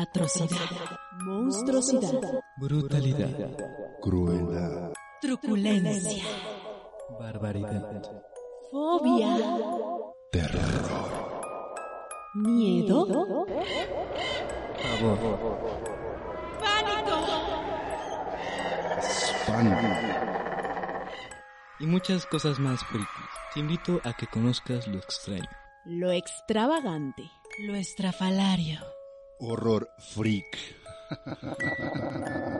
Atrocidad. Monstruosidad. Brutalidad. Crueldad. Truculencia. Barbaridad. Fobia. Terror. Miedo. Pavor. Espanto. Y muchas cosas más frikis. Te invito a que conozcas lo extraño. Lo extravagante. Lo estrafalario. Horror freak.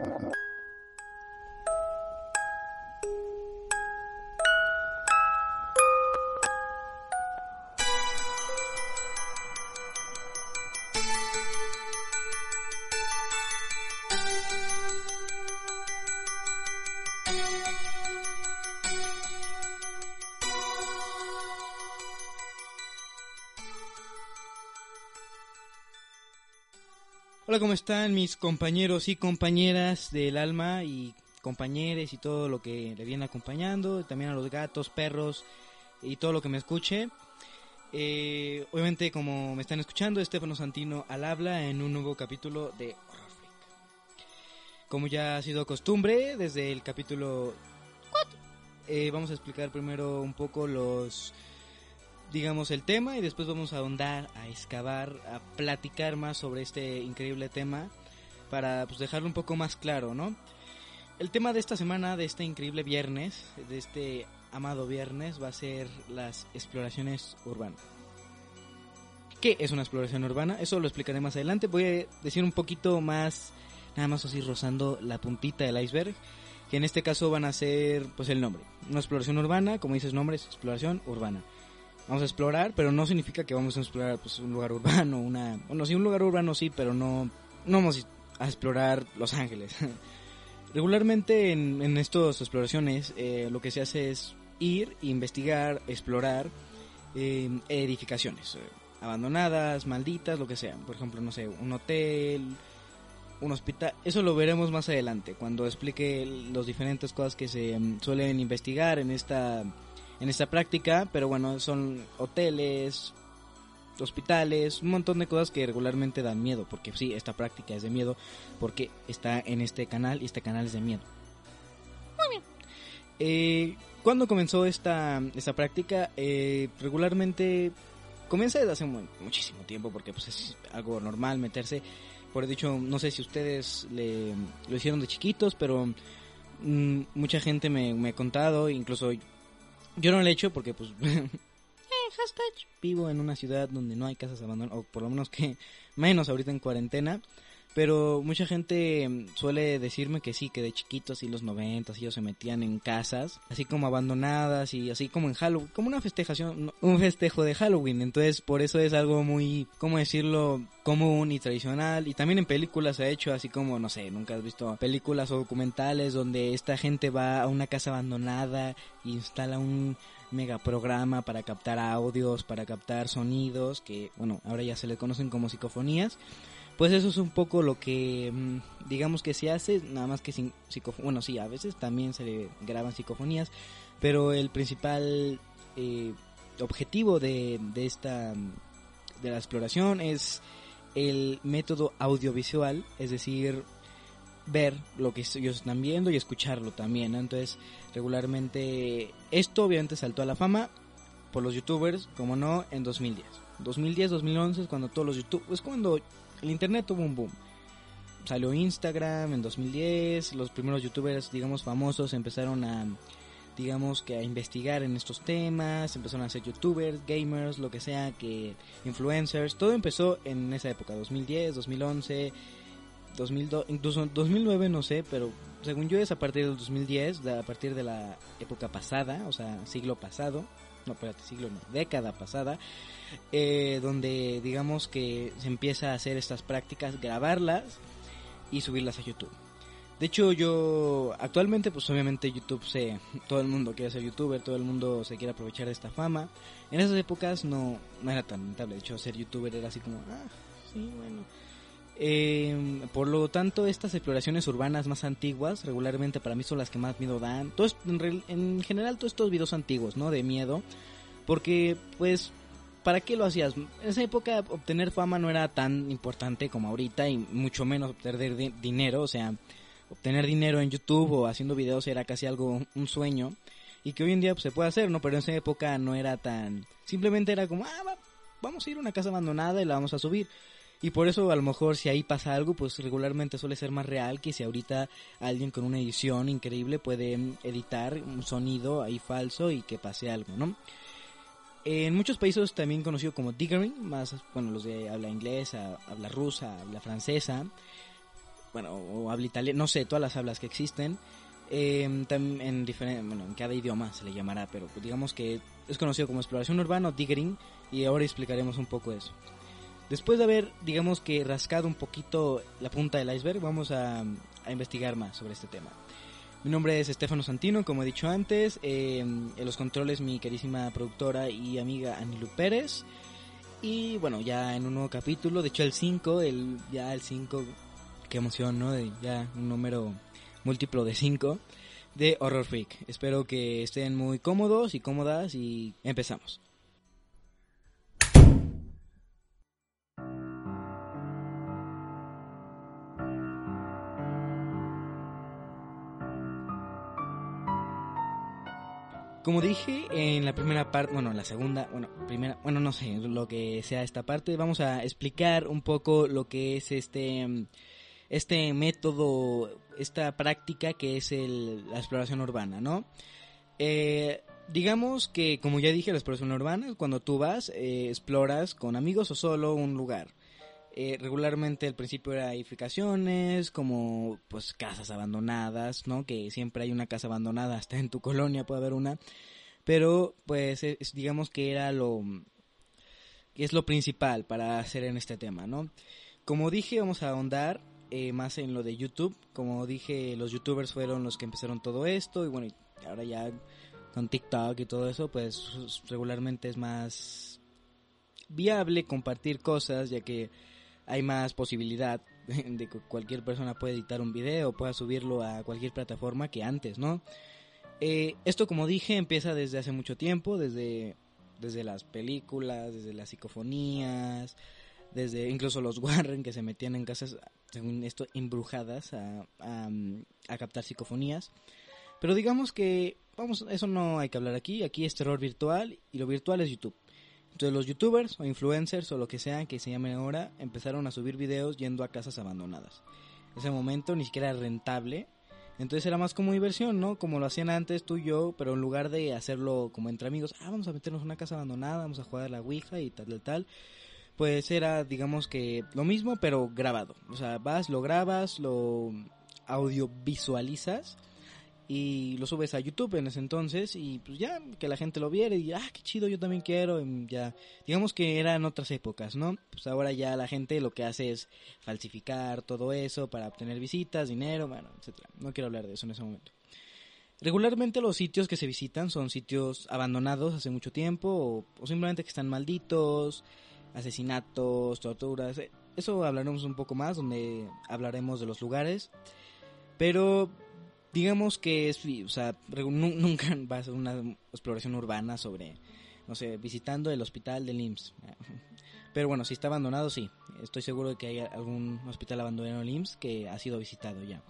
Hola, ¿cómo están mis compañeros y compañeras del alma y compañeros y todo lo que le viene acompañando? También a los gatos, perros y todo lo que me escuche. Eh, obviamente, como me están escuchando, Estefano Santino al habla en un nuevo capítulo de Horror Freak. Como ya ha sido costumbre, desde el capítulo 4, eh, vamos a explicar primero un poco los digamos el tema y después vamos a ahondar, a excavar, a platicar más sobre este increíble tema para pues, dejarlo un poco más claro, ¿no? El tema de esta semana, de este increíble viernes, de este amado viernes, va a ser las exploraciones urbanas. ¿Qué es una exploración urbana? Eso lo explicaré más adelante. Voy a decir un poquito más, nada más así rozando la puntita del iceberg, que en este caso van a ser pues el nombre. Una exploración urbana, como dices nombre, es exploración urbana vamos a explorar, pero no significa que vamos a explorar pues, un lugar urbano, una... Bueno, sí, un lugar urbano sí, pero no, no vamos a explorar Los Ángeles. Regularmente en, en estas exploraciones eh, lo que se hace es ir, investigar, explorar eh, edificaciones eh, abandonadas, malditas, lo que sea. Por ejemplo, no sé, un hotel, un hospital. Eso lo veremos más adelante, cuando explique las diferentes cosas que se mm, suelen investigar en esta en esta práctica, pero bueno, son hoteles, hospitales, un montón de cosas que regularmente dan miedo, porque sí, esta práctica es de miedo, porque está en este canal y este canal es de miedo. Muy bien. Eh, ¿Cuándo comenzó esta, esta práctica? Eh, regularmente comienza desde hace mu- muchísimo tiempo, porque pues es algo normal meterse. Por dicho, no sé si ustedes le, lo hicieron de chiquitos, pero mm, mucha gente me, me ha contado, incluso yo no lo he hecho porque pues eh, vivo en una ciudad donde no hay casas abandonadas o por lo menos que menos ahorita en cuarentena pero mucha gente mm, suele decirme que sí que de chiquitos y los noventas ellos se metían en casas así como abandonadas y así como en Halloween como una festejación un festejo de Halloween. Entonces por eso es algo muy cómo decirlo común y tradicional. Y también en películas se ha hecho así como no sé nunca has visto películas o documentales donde esta gente va a una casa abandonada e instala un megaprograma para captar audios para captar sonidos que bueno ahora ya se le conocen como psicofonías pues eso es un poco lo que mm, digamos que se hace nada más que sin bueno sí a veces también se le graban psicofonías pero el principal eh, objetivo de, de esta de la exploración es el método audiovisual, es decir, ver lo que ellos están viendo y escucharlo también. Entonces, regularmente, esto obviamente saltó a la fama por los youtubers, como no, en 2010. 2010, 2011 es cuando todos los youtubers, es cuando el internet tuvo un boom. Salió Instagram en 2010, los primeros youtubers, digamos, famosos empezaron a digamos que a investigar en estos temas, empezaron a ser youtubers, gamers, lo que sea, que influencers, todo empezó en esa época, 2010, 2011, 2002, incluso 2009 no sé, pero según yo es a partir del 2010, de- a partir de la época pasada, o sea, siglo pasado, no, espérate, siglo no, década pasada, eh, donde digamos que se empieza a hacer estas prácticas, grabarlas y subirlas a YouTube. De hecho, yo actualmente, pues obviamente YouTube se, todo el mundo quiere ser youtuber, todo el mundo se quiere aprovechar de esta fama. En esas épocas no, no era tan rentable, de hecho ser youtuber era así como, ah, sí, bueno. Eh, por lo tanto, estas exploraciones urbanas más antiguas, regularmente para mí son las que más miedo dan. Todo en, en general, todos estos videos antiguos, ¿no? De miedo, porque pues ¿para qué lo hacías? En esa época obtener fama no era tan importante como ahorita y mucho menos obtener di- dinero, o sea, obtener dinero en YouTube o haciendo videos era casi algo, un sueño y que hoy en día pues, se puede hacer, ¿no? Pero en esa época no era tan... Simplemente era como, ah, va- vamos a ir a una casa abandonada y la vamos a subir. Y por eso a lo mejor si ahí pasa algo, pues regularmente suele ser más real que si ahorita alguien con una edición increíble puede mm, editar un sonido ahí falso y que pase algo, ¿no? En muchos países también conocido como diggering, más, bueno, los de habla inglesa, habla rusa, habla francesa, bueno, o habla italiano, no sé, todas las hablas que existen. Tam- en diferente, bueno, en cada idioma se le llamará, pero digamos que es conocido como exploración urbana o diggering y ahora explicaremos un poco eso. Después de haber, digamos que rascado un poquito la punta del iceberg, vamos a, investigar más sobre este tema. Mi nombre es Estefano Santino, como he dicho antes. eh, en los controles mi querísima productora y amiga Anilu Pérez. Y bueno, ya en un nuevo capítulo, de hecho el 5, el, ya el 5, qué emoción, ¿no? De ya un número múltiplo de 5 de Horror Freak. Espero que estén muy cómodos y cómodas y empezamos. Como dije en la primera parte, bueno, en la segunda, bueno, primera, bueno, no sé, lo que sea esta parte, vamos a explicar un poco lo que es este este método, esta práctica que es el, la exploración urbana, ¿no? Eh, digamos que, como ya dije, la exploración urbana es cuando tú vas, eh, exploras con amigos o solo un lugar. Eh, regularmente al principio era edificaciones, como pues casas abandonadas, ¿no? Que siempre hay una casa abandonada, hasta en tu colonia puede haber una. Pero pues es- digamos que era lo que es lo principal para hacer en este tema, ¿no? Como dije, vamos a ahondar eh, más en lo de YouTube. Como dije, los youtubers fueron los que empezaron todo esto y bueno, ahora ya con TikTok y todo eso, pues regularmente es más viable compartir cosas, ya que hay más posibilidad de que cualquier persona pueda editar un video, pueda subirlo a cualquier plataforma que antes, ¿no? Eh, esto, como dije, empieza desde hace mucho tiempo, desde, desde las películas, desde las psicofonías, desde incluso los Warren que se metían en casas, según esto, embrujadas a, a, a captar psicofonías. Pero digamos que, vamos, eso no hay que hablar aquí, aquí es terror virtual y lo virtual es YouTube. Entonces los youtubers o influencers o lo que sea que se llamen ahora empezaron a subir videos yendo a casas abandonadas. En ese momento ni siquiera era rentable. Entonces era más como diversión, ¿no? Como lo hacían antes tú y yo, pero en lugar de hacerlo como entre amigos, ah, vamos a meternos en una casa abandonada, vamos a jugar a la Ouija y tal, tal, tal. Pues era, digamos que lo mismo, pero grabado. O sea, vas, lo grabas, lo audiovisualizas y lo subes a YouTube en ese entonces y pues ya que la gente lo viera y ah qué chido yo también quiero y ya digamos que eran otras épocas no pues ahora ya la gente lo que hace es falsificar todo eso para obtener visitas dinero bueno etcétera. No quiero hablar de eso en ese momento. Regularmente los sitios que se visitan son sitios abandonados hace mucho tiempo o, o simplemente que están malditos asesinatos torturas eh, eso hablaremos un poco más donde hablaremos de los lugares. Pero digamos que es, o sea, nunca va a ser una exploración urbana sobre, no sé, visitando el hospital del IMSS. Pero bueno, si está abandonado, sí. Estoy seguro de que hay algún hospital abandonado del IMSS que ha sido visitado ya.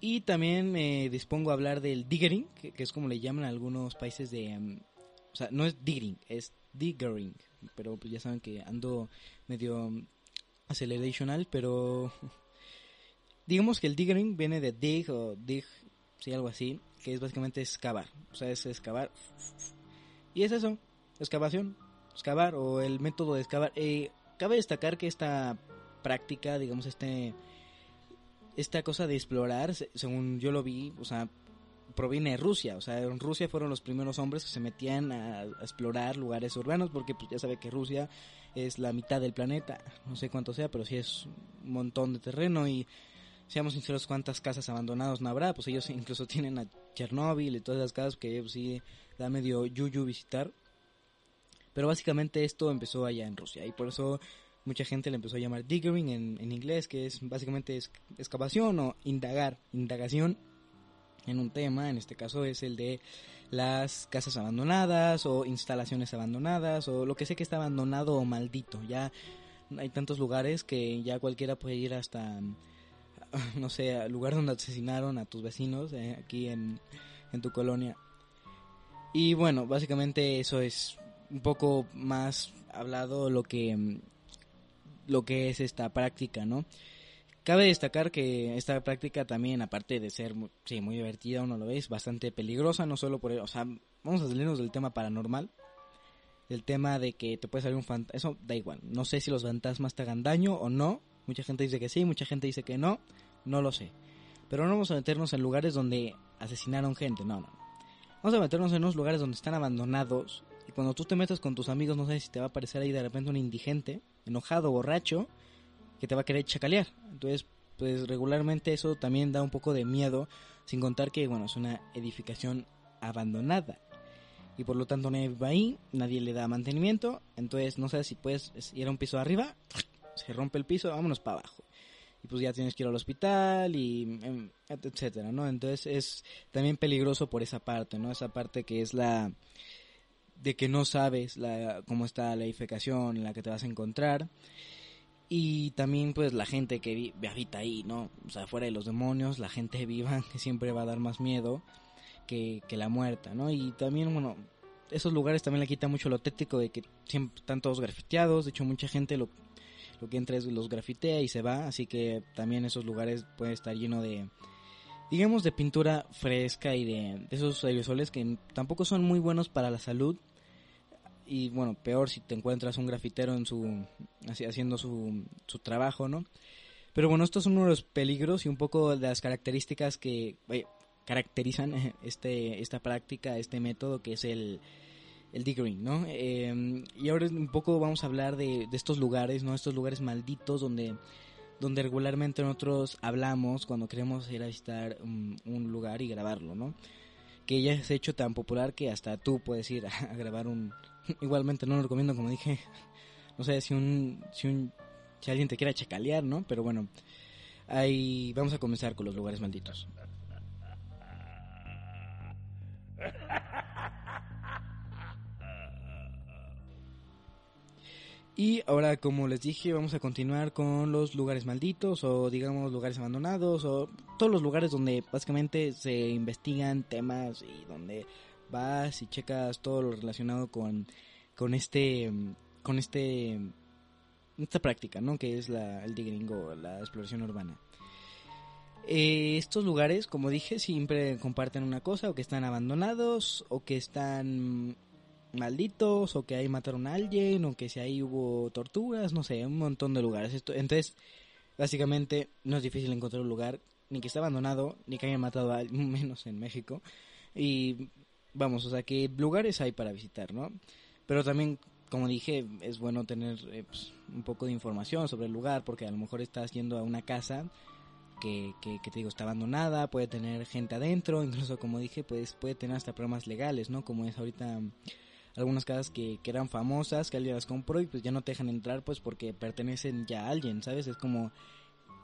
Y también me dispongo a hablar del diggering, que, es como le llaman a algunos países de... em, o sea, no es digging, es diggering. Pero pues ya saben que ando medio um, accelerational, pero digamos que el diggering viene de dig o dig, sí, algo así, que es básicamente excavar. O sea, es excavar. Y es eso, excavación, excavar o el método de excavar. Eh, cabe destacar que esta práctica, digamos, este esta cosa de explorar, se- según yo lo vi, o sea, proviene de Rusia. O sea, en Rusia fueron los primeros hombres que se metían a, a explorar lugares urbanos, porque pues, ya sabe que Rusia es la mitad del planeta. No sé cuánto sea, pero sí es un montón de terreno y seamos sinceros, cuántas casas abandonadas no habrá, pues ellos incluso tienen a Chernóbil y todas esas casas que pues, sí da medio yuyu visitar. Pero básicamente esto empezó allá en Rusia y por eso mucha gente le empezó a llamar diggering en, en inglés, que es básicamente es- excavación o indagar, indagación. en un tema, en este caso es el de las casas abandonadas o instalaciones abandonadas o lo que sé que está abandonado o maldito. Ya hay tantos lugares que ya cualquiera puede ir hasta, no sé, al lugar donde asesinaron a tus vecinos eh, aquí en, en tu colonia. Y bueno, básicamente eso es un poco más hablado lo que lo que es esta práctica, ¿no? Cabe destacar que esta práctica también, aparte de ser sí, muy divertida, uno lo ve, es bastante peligrosa, no solo por... O sea, vamos a salirnos del tema paranormal, del tema de que te puede salir un fantasma, eso da igual, no sé si los fantasmas te hagan daño o no, mucha gente dice que sí, mucha gente dice que no, no lo sé. Pero no vamos a meternos en lugares donde asesinaron gente, no, no. Vamos a meternos en unos lugares donde están abandonados y cuando tú te metes con tus amigos no sabes si te va a aparecer ahí de repente un indigente, enojado, borracho, que te va a querer chacalear. Entonces, pues regularmente eso también da un poco de miedo, sin contar que, bueno, es una edificación abandonada. Y por lo tanto nadie vive ahí, nadie le da mantenimiento, entonces no sabes si puedes ir a un piso de arriba, se rompe el piso, vámonos para abajo. Y pues ya tienes que ir al hospital y em, etcétera, ¿no? Entonces es también peligroso por esa parte, ¿no? Esa parte que es la de que no sabes la, cómo está la edificación en la que te vas a encontrar y también pues la gente que habita ahí, ¿no? O sea, fuera de los demonios, la gente viva que siempre va a dar más miedo que, que la muerta, ¿no? Y también, bueno, esos lugares también le quita mucho lo tétrico de que están todos grafiteados, de hecho mucha gente lo que entra los grafitea y se va, así que también esos lugares pueden estar lleno de, digamos, de pintura fresca y de, esos aerosoles que tampoco son muy buenos para la salud, y bueno, peor si te encuentras un grafitero en su haciendo su, su trabajo, ¿no? Pero bueno, estos son uno de los peligros y un poco de las características que eh, caracterizan este esta práctica, este método que es el el diggering, ¿no? Eh, y ahora un poco vamos a hablar de, de estos lugares, ¿no? Estos lugares malditos donde donde regularmente nosotros hablamos cuando queremos ir a visitar un, un lugar y grabarlo, ¿no? Que ya ha hecho tan popular que hasta tú puedes ir a, a grabar un, igualmente no lo recomiendo como dije no sé si un si un si alguien te quiera chacalear no pero bueno ahí vamos a comenzar con los lugares malditos y ahora como les dije vamos a continuar con los lugares malditos o digamos lugares abandonados o todos los lugares donde básicamente se investigan temas y donde vas y checas todo lo relacionado con, con este con este esta práctica no que es la, el digging o la exploración urbana. Eh, estos lugares como dije siempre comparten una cosa o que están abandonados o que están malditos o que ahí mataron a alguien o que si ahí hubo torturas no sé un montón de lugares esto entonces básicamente no es difícil encontrar un lugar ni que esté abandonado ni que hayan matado a alguien menos en México y vamos, o sea que lugares hay para visitar, ¿no? Pero también, como dije, es bueno tener eh, pues, un poco de información sobre el lugar, porque a lo mejor estás yendo a una casa que, que, que te digo está abandonada, puede tener gente adentro, incluso como dije, pues puede tener hasta problemas legales, ¿no? Como es ahorita algunas casas que, que eran famosas, que alguien las compró y pues ya no te dejan entrar pues porque pertenecen ya a alguien, ¿sabes? Es como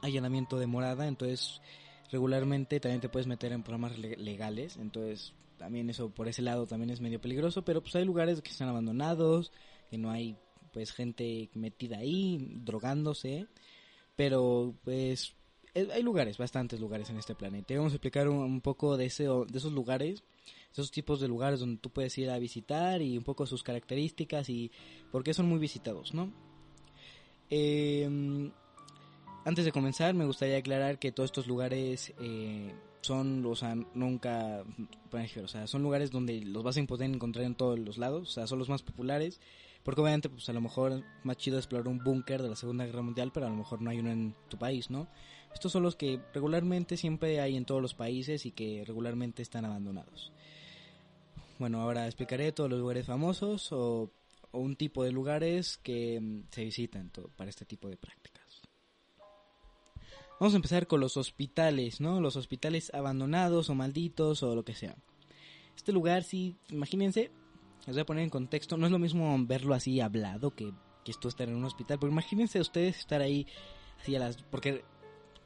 allanamiento de morada, entonces regularmente también te puedes meter en problemas le- legales, entonces también eso por ese lado también es medio peligroso, pero pues hay lugares que están abandonados, que no hay pues gente metida ahí drogándose, pero pues hay lugares, bastantes lugares en este planeta. Vamos a explicar un, un poco de ese de esos lugares, esos tipos de lugares donde tú puedes ir a visitar y un poco sus características y por qué son muy visitados, ¿no? Eh, antes de comenzar, me gustaría aclarar que todos estos lugares eh, son, o sea, nunca, o sea, son lugares donde los vas a poder encontrar en todos los lados, o sea, son los más populares, porque obviamente, pues a lo mejor es más chido explorar un búnker de la Segunda Guerra Mundial, pero a lo mejor no hay uno en tu país, ¿no? Estos son los que regularmente siempre hay en todos los países y que regularmente están abandonados. Bueno, ahora explicaré todos los lugares famosos o, un tipo de lugares que mm, se visitan para este tipo de prácticas. Vamos a empezar con los hospitales, ¿no? Los hospitales abandonados o malditos o lo que sea. Este lugar, sí, imagínense, les voy a poner en contexto, no es lo mismo verlo así hablado que, que esto estar en un hospital, pero imagínense ustedes estar ahí, así a las... porque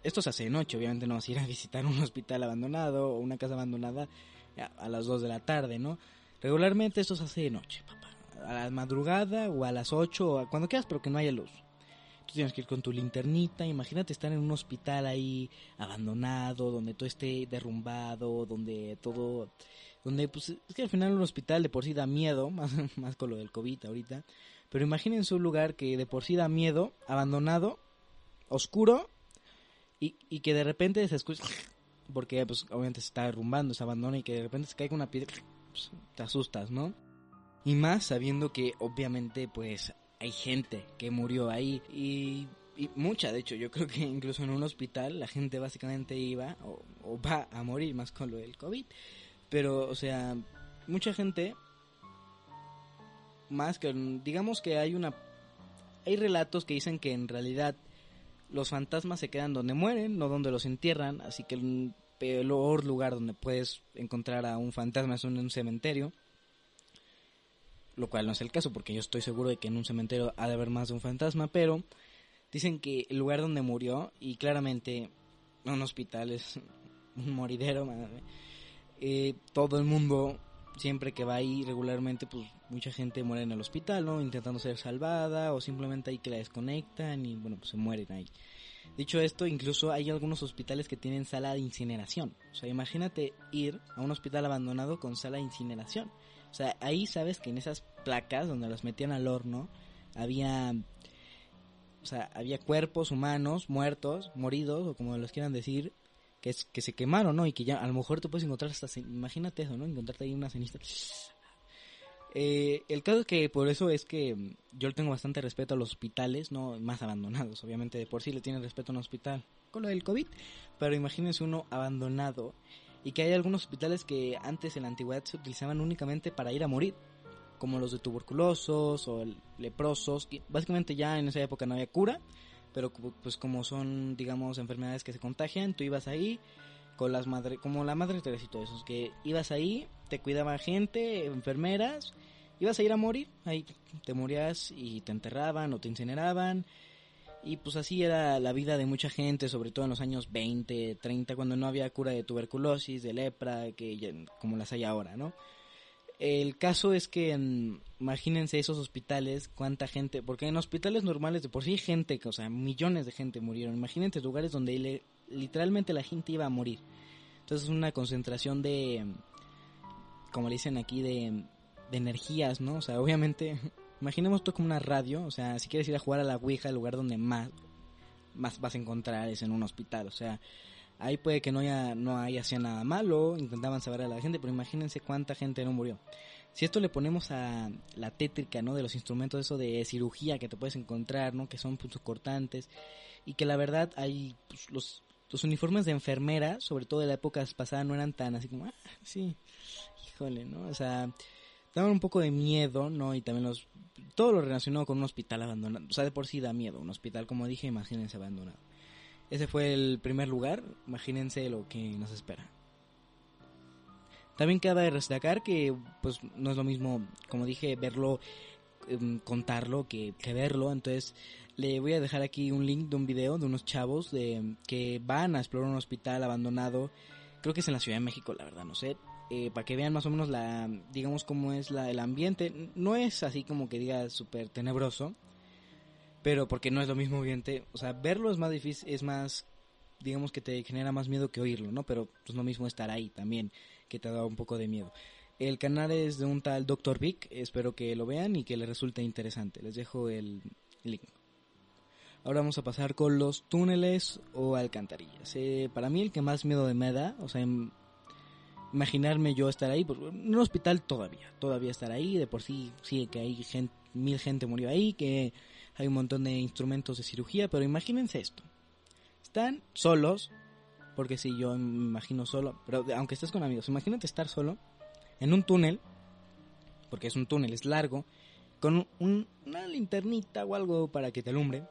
esto se hace de noche, obviamente no vas a ir a visitar un hospital abandonado o una casa abandonada a, las 2 de la tarde, ¿no? Regularmente esto se hace de noche, papá. A la madrugada o a las 8 o a cuando quieras, pero que no haya luz. Tú tienes que ir con tu linternita. Imagínate estar en un hospital ahí abandonado, donde todo esté derrumbado, donde todo. Donde, pues, es que al final un hospital de por sí da miedo, más, más con lo del COVID ahorita. Pero imagínense un lugar que de por sí da miedo, abandonado, oscuro, y, y que de repente se escucha. Porque, pues, obviamente se está derrumbando, se abandona, y que de repente se caiga una piedra, pues, te asustas, ¿no? Y más sabiendo que, obviamente, pues, hay gente que murió ahí y, mucha, de hecho, yo creo que incluso en un hospital la gente básicamente iba o, o, va a morir más con lo del COVID. Pero, o sea, mucha gente, más que, digamos que hay una, hay relatos que dicen que en realidad los fantasmas se quedan donde mueren, no donde los entierran, así que el peor lugar donde puedes encontrar a un fantasma es en un cementerio lo cual no es el caso porque yo estoy seguro de que en un cementerio ha de haber más de un fantasma, pero dicen que el lugar donde murió, y claramente un hospital es un moridero, eh, todo el mundo, siempre que va ahí regularmente, pues mucha gente muere en el hospital, ¿no? Intentando ser salvada o simplemente ahí que la desconectan y bueno, pues se mueren ahí. Dicho esto, incluso hay algunos hospitales que tienen sala de incineración. O sea, imagínate ir a un hospital abandonado con sala de incineración. O sea, ahí sabes que en esas placas donde las metían al horno había o sea, había cuerpos humanos muertos, moridos o como los quieran decir, que es, que se quemaron, ¿no? Y que ya a lo mejor tú puedes encontrar hasta imagínate eso, ¿no? Encontrarte ahí una ceniza. Eh, el caso es que por eso es que yo le tengo bastante respeto a los hospitales, no más abandonados, obviamente de por sí le tienen respeto a un hospital con lo del COVID, pero imagínense uno abandonado y que hay algunos hospitales que antes en la antigüedad se utilizaban únicamente para ir a morir, como los de tuberculosos o leprosos, que básicamente ya en esa época no había cura, pero pues como son digamos enfermedades que se contagian, tú ibas ahí con las madres, como la madre Teresa y todo eso, que ibas ahí, te cuidaba gente, enfermeras, ibas a ir a morir, ahí te morías y te enterraban o te incineraban y pues así era la vida de mucha gente, sobre todo en los años 20, 30, cuando no había cura de tuberculosis, de lepra, que como las hay ahora, ¿no? El caso es que mm, imagínense esos hospitales, cuánta gente, porque en hospitales normales de por sí gente, o sea, millones de gente murieron. Imagínense lugares donde literalmente la gente iba a morir. Entonces es una concentración de, como le dicen aquí, de, de energías, ¿no? O sea, obviamente Imaginemos esto como una radio, o sea, si quieres ir a jugar a la Ouija, el lugar donde más, más vas a encontrar es en un hospital, o sea, ahí puede que no haya, no haya sido nada malo, intentaban saber a la gente, pero imagínense cuánta gente no murió. Si esto le ponemos a la tétrica, ¿no? De los instrumentos, eso de cirugía que te puedes encontrar, ¿no? Que son puntos cortantes y que la verdad hay pues, los, los uniformes de enfermera, sobre todo de la época pasada, no eran tan así como, ah, sí, híjole, ¿no? O sea, daban un poco de miedo, ¿no? Y también los todo lo relacionado con un hospital abandonado. O sea, de por sí da miedo. Un hospital, como dije, imagínense abandonado. Ese fue el primer lugar. Imagínense lo que nos espera. También cabe destacar que, pues, no es lo mismo, como dije, verlo, eh, contarlo, que, que, verlo. Entonces, le voy a dejar aquí un link de un video de unos chavos de que van a explorar un hospital abandonado. Creo que es en la Ciudad de México, la verdad, no sé eh, para que vean más o menos la, digamos cómo es la, el ambiente. No es así como que diga súper tenebroso, pero porque no es lo mismo ambiente, o sea, verlo es más difícil, es más, digamos que te genera más miedo que oírlo, ¿no? Pero pues lo mismo estar ahí también, que te da un poco de miedo. El canal es de un tal Dr. Vic, espero que lo vean y que les resulte interesante. Les dejo el link. Ahora vamos a pasar con los túneles o alcantarillas. Eh, para mí el que más miedo me da, o sea, imaginarme yo estar ahí, pues, en un hospital todavía, todavía estar ahí, de por sí, sí que hay gente, mil gente murió ahí, que hay un montón de instrumentos de cirugía, pero imagínense esto, están solos, porque si yo me imagino solo, pero aunque estés con amigos, imagínate estar solo en un túnel, porque es un túnel, es largo, con un, una linternita o algo para que te alumbre,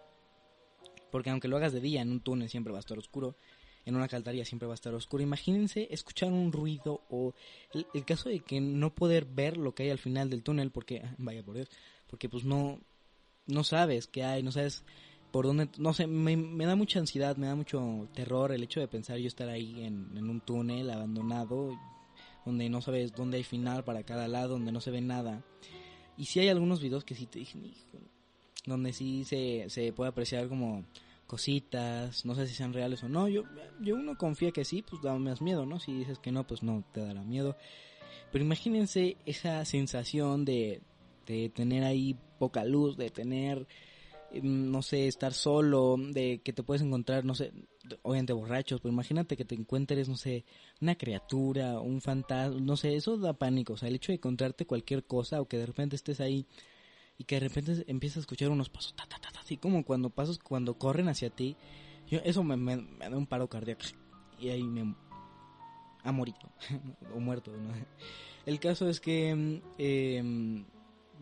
porque aunque lo hagas de día en un túnel siempre va a estar oscuro, en una caltaría siempre va a estar oscuro. Imagínense escuchar un ruido o el, caso de que no poder ver lo que hay al final del túnel porque, vaya por Dios, porque pues no, no sabes qué hay, no sabes por dónde, no sé, me, me da mucha ansiedad, me da mucho terror el hecho de pensar yo estar ahí en, en un túnel abandonado, donde no sabes dónde hay final para cada lado, donde no se ve nada. Y sí hay algunos videos que sí te dije, hijo, donde sí se, se puede apreciar como cositas, no sé si sean reales o no. Yo, yo uno confía que sí, pues da más miedo, ¿no? Si dices que no, pues no te dará miedo. Pero imagínense esa sensación de, de tener ahí poca luz, de tener, em, no sé, estar solo, de que te puedes encontrar, no sé, obviamente borrachos, pero imagínate que te encuentres, no sé, una criatura, un fantasma, no sé, eso da pánico, o sea, el hecho de encontrarte cualquier cosa o que de repente estés ahí y que de repente empiezas a escuchar unos pasos, ta, ta, ta, así como cuando pasos, cuando corren hacia ti, yo, eso me, me, me da un paro cardíaco y ahí me ha morido o muerto, ¿no? El caso es que, eh,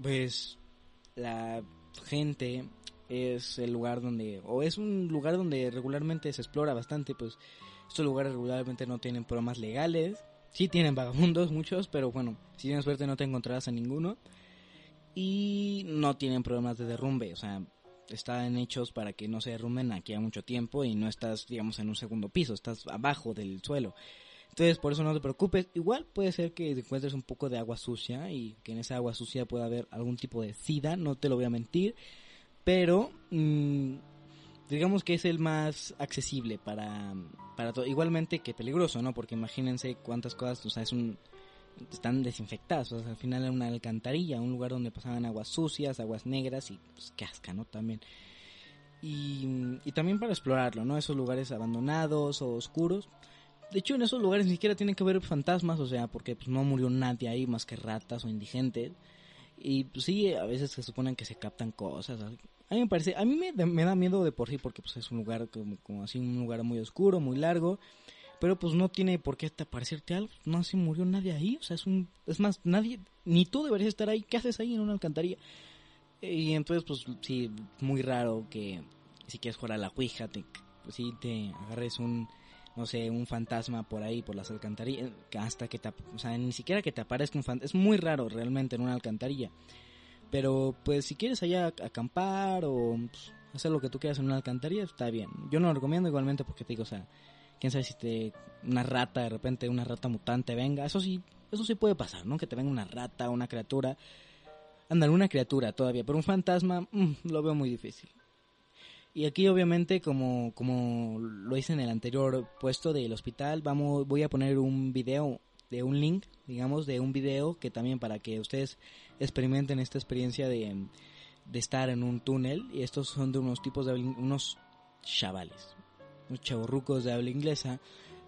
pues, la gente es el lugar donde, o es un lugar donde regularmente se explora bastante, pues estos lugares regularmente no tienen programas legales, sí tienen vagabundos muchos, pero bueno, si tienes suerte no te encontrarás a ninguno, y no tienen problemas de derrumbe, o sea, están hechos para que no se derrumben aquí a mucho tiempo y no estás, digamos, en un segundo piso, estás abajo del suelo. Entonces, por eso no te preocupes. Igual puede ser que encuentres un poco de agua sucia y que en esa agua sucia pueda haber algún tipo de sida, no te lo voy a mentir. Pero, mmm, digamos que es el más accesible para, para todo. Igualmente que peligroso, ¿no? Porque imagínense cuántas cosas, o sea, es un, están desinfectadas. O sea, al final era una alcantarilla, un lugar donde pasaban aguas sucias, aguas negras y pues qué asca, ¿no? También. Y, y también para explorarlo, ¿no? Esos lugares abandonados o oscuros. De hecho, en esos lugares ni siquiera tienen que haber fantasmas, o sea, porque pues, no murió nadie ahí más que ratas o indigentes. Y pues sí, a veces se suponen que se captan cosas. A mí me parece, a mí me, me da miedo de por sí porque pues es un lugar como, como, así, un lugar muy oscuro, muy largo. Pero pues no tiene por qué te parecerte algo. No se murió nadie ahí, o sea, es un, es más, nadie, ni tú deberías estar ahí. ¿Qué haces ahí en una alcantarilla? Y entonces pues sí, muy raro que si quieres jugar a la Ouija, te, pues sí te agarres un no sé, un fantasma por ahí, por las alcantarillas, hasta que te, o sea, ni siquiera que te aparezca un fantasma, es muy raro realmente en una alcantarilla. Pero pues si quieres allá acampar o pues, hacer lo que tú quieras en una alcantarilla, está bien. Yo no lo recomiendo igualmente porque te digo, o sea, quién sabe si te una rata, de repente una rata mutante venga, eso sí, eso sí puede pasar, ¿no? Que te venga una rata, una criatura. Andar una criatura todavía, pero un fantasma mmm, lo veo muy difícil. Y aquí obviamente como, como lo hice en el anterior puesto del hospital, vamos, voy a poner un video de un link, digamos, de un video que también para que ustedes experimenten esta experiencia de, de estar en un túnel. Y estos son de unos tipos de unos chavales, unos chavorrucos de habla inglesa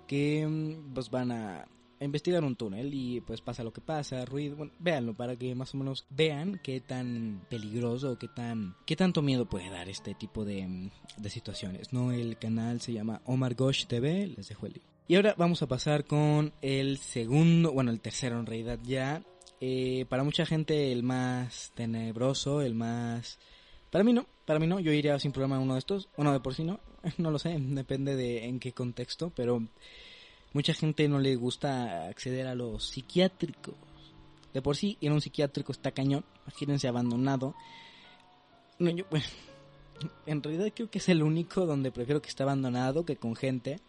que pues van a investigar un túnel y pues pasa lo que pasa, ruido, bueno, véanlo para que más o menos vean qué tan peligroso, qué tan qué tanto miedo puede dar este tipo de, de situaciones, ¿no? El canal se llama Omar Gosh TV, les dejo el link. Y ahora vamos a pasar con el segundo, bueno, el tercero en realidad ya. Eh, para mucha gente el más tenebroso, el más... Para mí no, para mí no, yo iría sin problema a uno de estos, uno de por sí no, no lo sé, depende de en qué contexto, pero mucha gente no le gusta acceder a los psiquiátricos. De por sí, a un psiquiátrico está cañón. Imagínense abandonado. No, yo, bueno, en realidad creo que es el único donde prefiero que esté abandonado que con gente.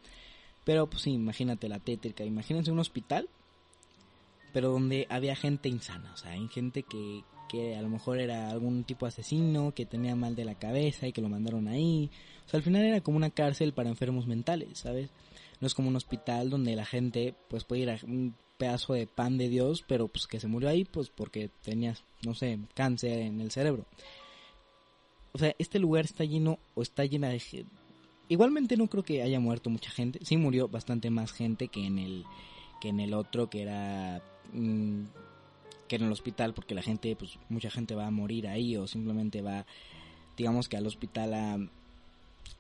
Pero pues sí, imagínate la tétrica. Imagínense un hospital, pero donde había gente insana. O sea, hay gente que, que a lo mejor era algún tipo de asesino, que tenía mal de la cabeza y que lo mandaron ahí. O sea, al final era como una cárcel para enfermos mentales, ¿sabes? No es como un hospital donde la gente pues puede ir a un pedazo de pan de Dios, pero pues que se murió ahí pues porque tenías, no sé, cáncer en el cerebro. O sea, este lugar está lleno o está llena de. Igualmente no creo que haya muerto mucha gente, sí murió bastante más gente que en el que en el otro que era mmm, que en el hospital porque la gente pues mucha gente va a morir ahí o simplemente va digamos que al hospital a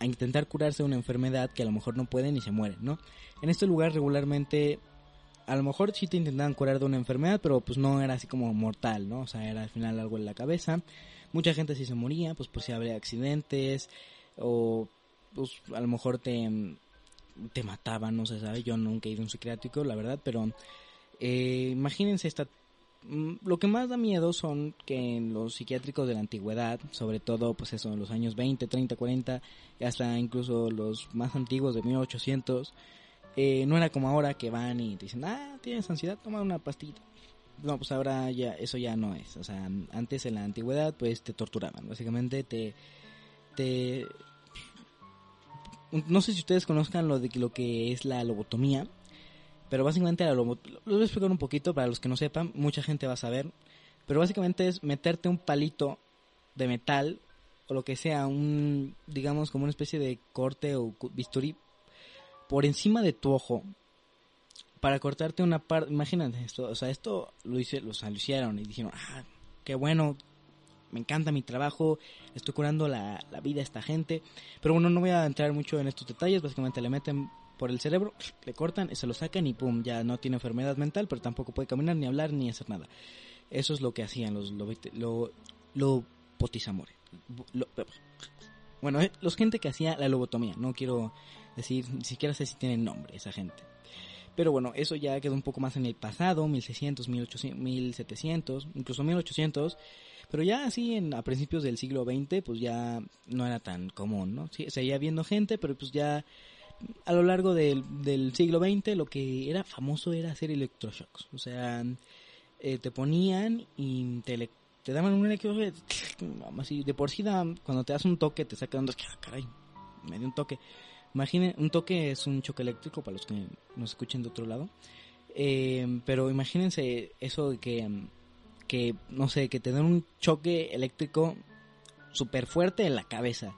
a intentar curarse de una enfermedad que a lo mejor no pueden y se mueren, ¿no? En este lugar regularmente a lo mejor sí te intentaban curar de una enfermedad, pero pues no era así como mortal, ¿no? O sea, era al final algo en la cabeza. Mucha gente sí se moría, pues pues si había accidentes o pues a lo mejor te te mataban, no se sabe. Yo nunca he ido a un psiquiátrico, la verdad, pero eh, imagínense esta lo que más da miedo son que en los psiquiátricos de la antigüedad, sobre todo pues eso, en los años 20, 30, 40, y hasta incluso los más antiguos de 1800, eh, no era como ahora que van y te dicen, ah, tienes ansiedad, toma una pastilla. No, pues ahora ya eso ya no es. O sea, antes en la antigüedad pues te torturaban. Básicamente te... te no sé si ustedes conozcan lo de lo que es la lobotomía, pero básicamente lobotomía, lo voy a explicar un poquito para los que no sepan, mucha gente va a saber, pero básicamente es meterte un palito de metal o lo que sea, un digamos como una especie de corte o bisturí por encima de tu ojo para cortarte una parte, imagínate esto, o sea, esto lo, hice, lo, lo hicieron y dijeron, ah, qué bueno, me encanta mi trabajo, estoy curando la, la, vida a esta gente. Pero bueno, no voy a entrar mucho en estos detalles, básicamente le meten por el cerebro, le cortan, se lo sacan y pum, ya no tiene enfermedad mental, pero tampoco puede caminar, ni hablar, ni hacer nada. Eso es lo que hacían los lo, lo, lo bueno, eh, los gente que hacía la lobotomía, no quiero decir, ni siquiera sé si tienen nombre esa gente. Pero bueno, eso ya quedó un poco más en el pasado, 1600, 1800, 1700, incluso 1800. Pero ya así en, a principios del siglo XX, pues ya no era tan común, ¿no? Seguía viendo gente, pero pues ya a lo largo del, del siglo XX lo que era famoso era hacer electroshocks. O sea, eh, te ponían y te, te daban un electroshock, así, de por sí da, cuando te das un toque te sacan dos, ah, caray, me dio un toque. Imaginen, un toque es un choque eléctrico para los que nos escuchen de otro lado. Eh, pero imagínense eso de que, que, no sé, que te den un choque eléctrico súper fuerte en la cabeza.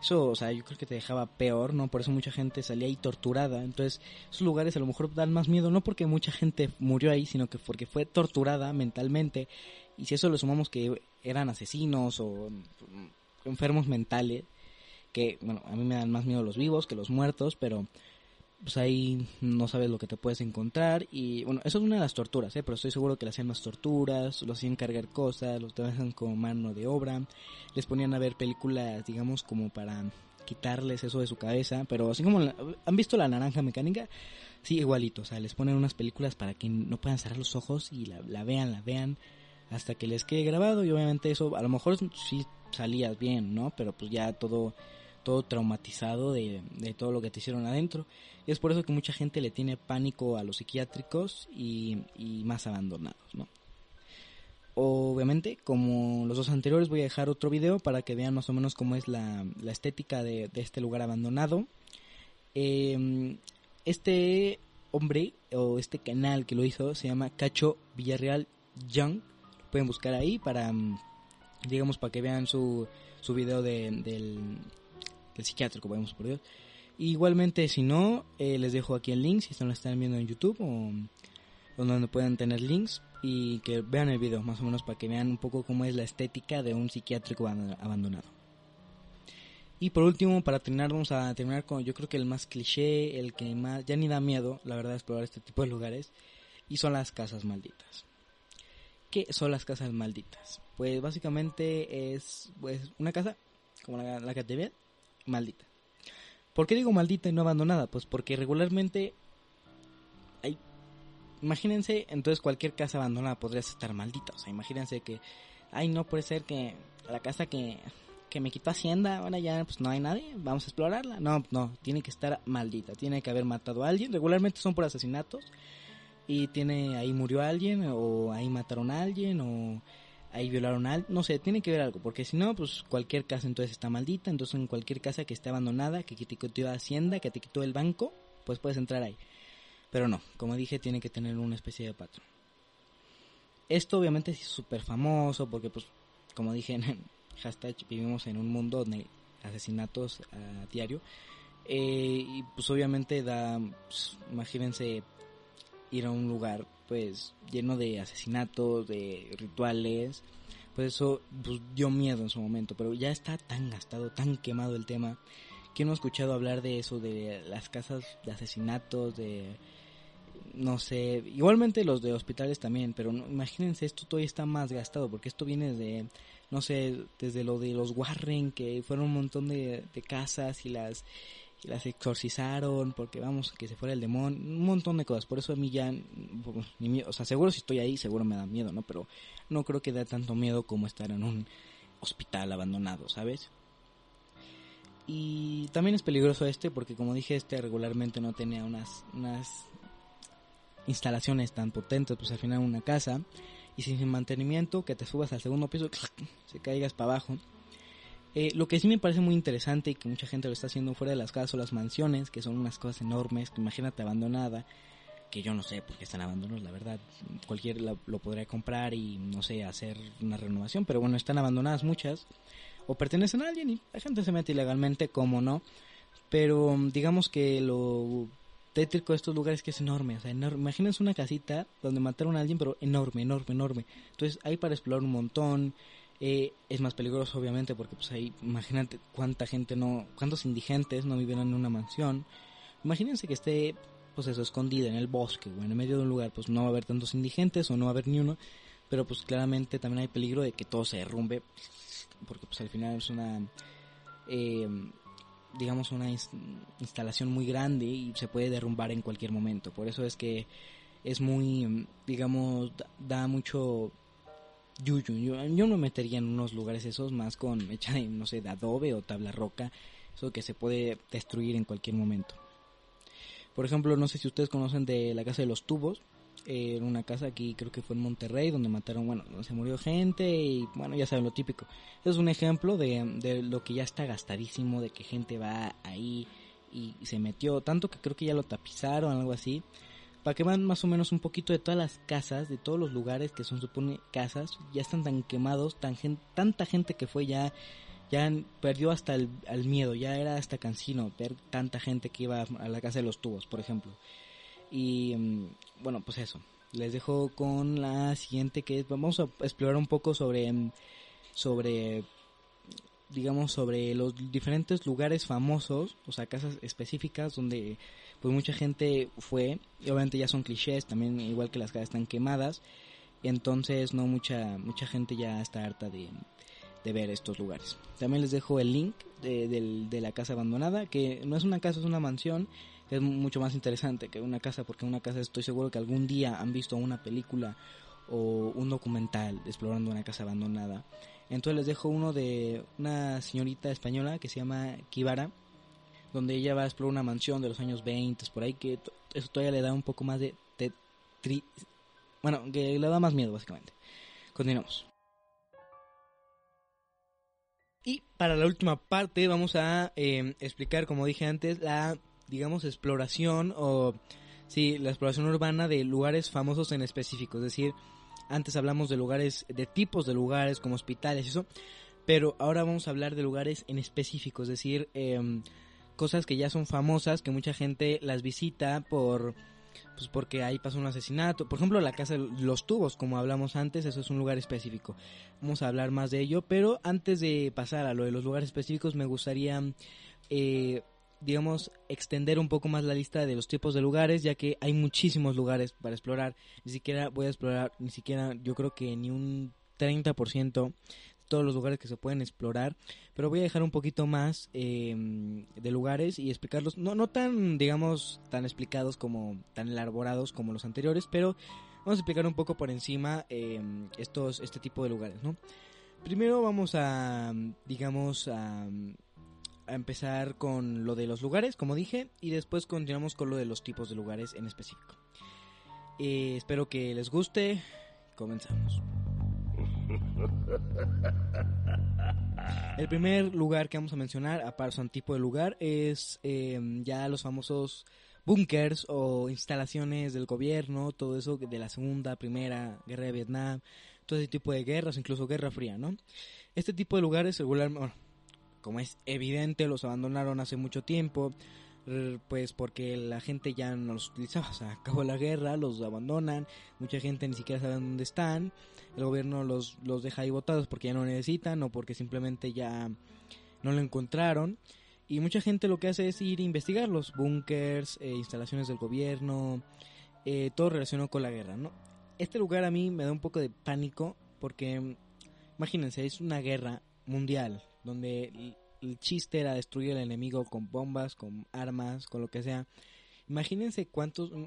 Eso, o sea, yo creo que te dejaba peor, ¿no? Por eso mucha gente salía ahí torturada. Entonces, esos lugares a lo mejor dan más miedo, no porque mucha gente murió ahí, sino que porque fue torturada mentalmente. Y si eso le sumamos que eran asesinos o enfermos mentales, que, bueno, a mí me dan más miedo los vivos que los muertos, pero pues ahí no sabes lo que te puedes encontrar y bueno, eso es una de las torturas, ¿eh? pero estoy seguro que le hacían más torturas, los hacían cargar cosas, los trabajan como mano de obra, les ponían a ver películas, digamos, como para quitarles eso de su cabeza, pero así como la, han visto la naranja mecánica, sí, igualito, o sea, les ponen unas películas para que no puedan cerrar los ojos y la, la vean, la vean hasta que les quede grabado y obviamente eso a lo mejor sí salías bien, ¿no? Pero pues ya todo todo traumatizado de, de, todo lo que te hicieron adentro. Y es por eso que mucha gente le tiene pánico a los psiquiátricos y, y más abandonados, ¿no? Obviamente, como los dos anteriores, voy a dejar otro video para que vean más o menos cómo es la, la estética de, este lugar abandonado. Eh, este hombre o este canal que lo hizo se llama Cacho Villarreal Young. Pueden buscar ahí para, digamos, para que vean su, su video de, del, el psiquiátrico, vamos por Dios. Igualmente, si no, eh, les dejo aquí el link, si están, lo están viendo en YouTube o, o, donde puedan tener links y que vean el video más o menos para que vean un poco cómo es la estética de un psiquiátrico abandonado. Y por último, para terminar, vamos a terminar con yo creo que el más cliché, el que más ya ni da miedo, la verdad, explorar este tipo de lugares, y son las casas malditas. ¿Qué son las casas malditas? Pues básicamente es pues una casa como la, la que te ve, maldita. ¿Por qué digo maldita y no abandonada? Pues porque regularmente hay... Imagínense, entonces cualquier casa abandonada podría estar maldita. O sea, imagínense que, ay, no puede ser que la casa que, que me quitó Hacienda, ahora ya pues no hay nadie, vamos a explorarla. No, no, tiene que estar maldita, tiene que haber matado a alguien. Regularmente son por asesinatos y tiene ahí murió alguien o ahí mataron a alguien o ahí violaron a alguien, no sé, tiene que ver algo, porque si no, pues cualquier casa entonces está maldita, entonces en cualquier casa que esté abandonada, que te quitó Hacienda, que te quitó el banco, pues puedes entrar ahí. Pero no, como dije, tiene que tener una especie de patrón. Esto obviamente es súper famoso, porque pues, como dije en hashtag, vivimos en un mundo donde asesinatos a diario. Eh, y pues obviamente da, pues, imagínense ir a un lugar pues lleno de asesinatos, de rituales, pues eso pues, dio miedo en su momento, pero ya está tan gastado, tan quemado el tema, que no he escuchado hablar de eso, de las casas de asesinatos, de no sé, igualmente los de hospitales también, pero no, imagínense, esto todavía está más gastado, porque esto viene de, no sé, desde lo de los Warren, que fueron un montón de, de casas y las las exorcizaron porque vamos que se fuera el demonio, un montón de cosas. Por eso a mí ya, pues, ni miedo, o sea, seguro si estoy ahí, seguro me da miedo, ¿no? Pero no creo que da tanto miedo como estar en un hospital abandonado, ¿sabes? Y también es peligroso este porque como dije, este regularmente no tenía unas, unas instalaciones tan potentes, pues al final una casa y sin mantenimiento que te subas al segundo piso, se caigas para abajo. Eh, lo que sí me parece muy interesante y que mucha gente lo está haciendo fuera de las casas son las mansiones, que son unas cosas enormes, que imagínate abandonada, que yo no sé por qué están abandonados, la verdad. Cualquier lo podría comprar y, no sé, hacer una renovación, pero bueno, están abandonadas muchas, o pertenecen a alguien y la gente se mete ilegalmente, como no. Pero digamos que lo tétrico de estos lugares que es enorme, o sea, enorme. imagínense una casita donde mataron a alguien, pero enorme, enorme, enorme. Entonces hay para explorar un montón, eh, es más peligroso obviamente porque pues ahí imagínate cuánta gente no, cuántos indigentes no viven en una mansión. Imagínense que esté pues eso escondida en el bosque o en medio de un lugar, pues no va a haber tantos indigentes o no va a haber ni uno, pero pues claramente también hay peligro de que todo se derrumbe porque pues al final es una eh, digamos una instalación muy grande y se puede derrumbar en cualquier momento. Por eso es que es muy digamos da mucho yo, yo me metería en unos lugares esos más con hecha de, no sé, de adobe o tabla roca, eso que se puede destruir en cualquier momento. Por ejemplo, no sé si ustedes conocen de la Casa de los Tubos, eh, una casa aquí creo que fue en Monterrey donde mataron, bueno, donde se murió gente y bueno, ya saben lo típico. Es un ejemplo de, de lo que ya está gastadísimo, de que gente va ahí y se metió, tanto que creo que ya lo tapizaron, algo así para que vean más o menos un poquito de todas las casas, de todos los lugares que son supone casas, ya están tan quemados, tan tanta gente que fue ya ya perdió hasta el, miedo, ya era hasta cansino ver tanta gente que iba a la casa de los tubos, por ejemplo. Y mm, bueno, pues eso. Les dejo con la siguiente que es, vamos a explorar un poco sobre mm, sobre digamos sobre los diferentes lugares famosos, o sea, casas específicas donde pues mucha gente fue, y obviamente ya son clichés, también igual que las casas están quemadas, entonces no mucha mucha gente ya está harta de, ver estos lugares. También les dejo el link de, la casa abandonada, que no es una casa, es una mansión, es mucho más interesante que una casa, porque una casa estoy seguro que algún día han visto una película o un documental explorando una casa abandonada. Entonces les dejo uno de una señorita española que se llama Kibara, donde ella va a explorar una mansión de los años 20, por ahí, que eso todavía le da un poco más de... bueno, que le da más miedo, básicamente. Continuamos. Y para la última parte vamos a em, explicar, como dije antes, la, digamos, exploración o, sí, la exploración urbana de lugares famosos en específico. Es decir, antes hablamos de lugares, de tipos de lugares como hospitales y eso, pero ahora vamos a hablar de lugares en específico, es decir, eh, cosas que ya son famosas, que mucha gente las visita por pues porque ahí pasó un asesinato. Por ejemplo, la casa de los tubos, como hablamos antes, eso es un lugar específico. Vamos a hablar más de ello, pero antes de pasar a lo de los lugares específicos, me gustaría, eh, digamos, extender un poco más la lista de los tipos de lugares, ya que hay muchísimos lugares para explorar. Ni siquiera voy a explorar, ni siquiera, yo creo que ni un 30% todos los lugares que se pueden explorar, pero voy a dejar un poquito más em, de lugares y explicarlos, no, no tan, digamos, tan explicados como, tan elaborados como los anteriores, pero vamos a explicar un poco por encima em, estos, este tipo de lugares, ¿no? Primero vamos a, digamos, a, a empezar con lo de los lugares, como dije, y después continuamos con lo de los tipos de lugares en específico. Eh, espero que les guste. Comenzamos. El primer lugar que vamos a mencionar, aparte un tipo de lugar, es em, ya los famosos búnkers o instalaciones del gobierno, todo eso de la Segunda, Primera Guerra de Vietnam, todo ese tipo de guerras, incluso Guerra Fría, ¿no? Este tipo de lugares regularmente, como es evidente, los abandonaron hace mucho tiempo, pues porque la gente ya no los utilizaba, o sea, acabó la guerra, los abandonan, mucha gente ni siquiera sabe dónde están, el gobierno los, los deja ahí botados porque ya no necesitan o porque simplemente ya no lo encontraron. Y mucha gente lo que hace es ir a investigar los búnkers, eh, instalaciones del gobierno, eh, todo relacionado con la guerra, ¿no? Este lugar a mí me da un poco de pánico porque, imagínense, es una guerra mundial donde el chiste era destruir al enemigo con bombas, con armas, con lo que sea. Imagínense cuántos, mm,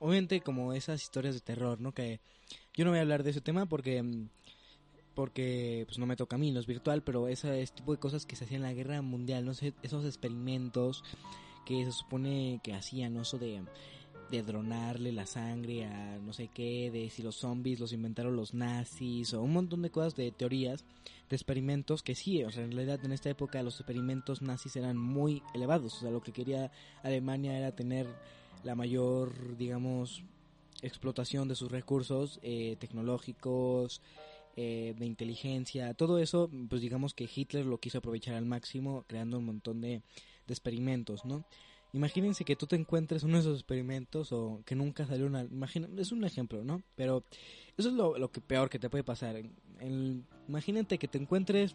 obviamente como esas historias de terror, ¿no? Que yo no voy a hablar de ese tema porque mm, porque pues no me toca a mí, no es virtual, pero ese, ese tipo de cosas que se hacían en la guerra mundial, no sé, esos experimentos que se supone que hacían, ¿no? Eso de de dronarle la sangre a no sé qué, de si los zombies los inventaron los nazis, o un montón de cosas de teorías, de experimentos que sí, o sea, en realidad en esta época los experimentos nazis eran muy elevados, o sea, lo que quería Alemania era tener la mayor, digamos, explotación de sus recursos eh, tecnológicos, eh, de inteligencia, todo eso, pues digamos que Hitler lo quiso aprovechar al máximo creando un montón de, de experimentos, ¿no? Imagínense que tú te encuentres uno de esos experimentos o que nunca salió una... Imagina, es un ejemplo, ¿no? Pero eso es lo, lo que peor que te puede pasar. El, imagínate que te encuentres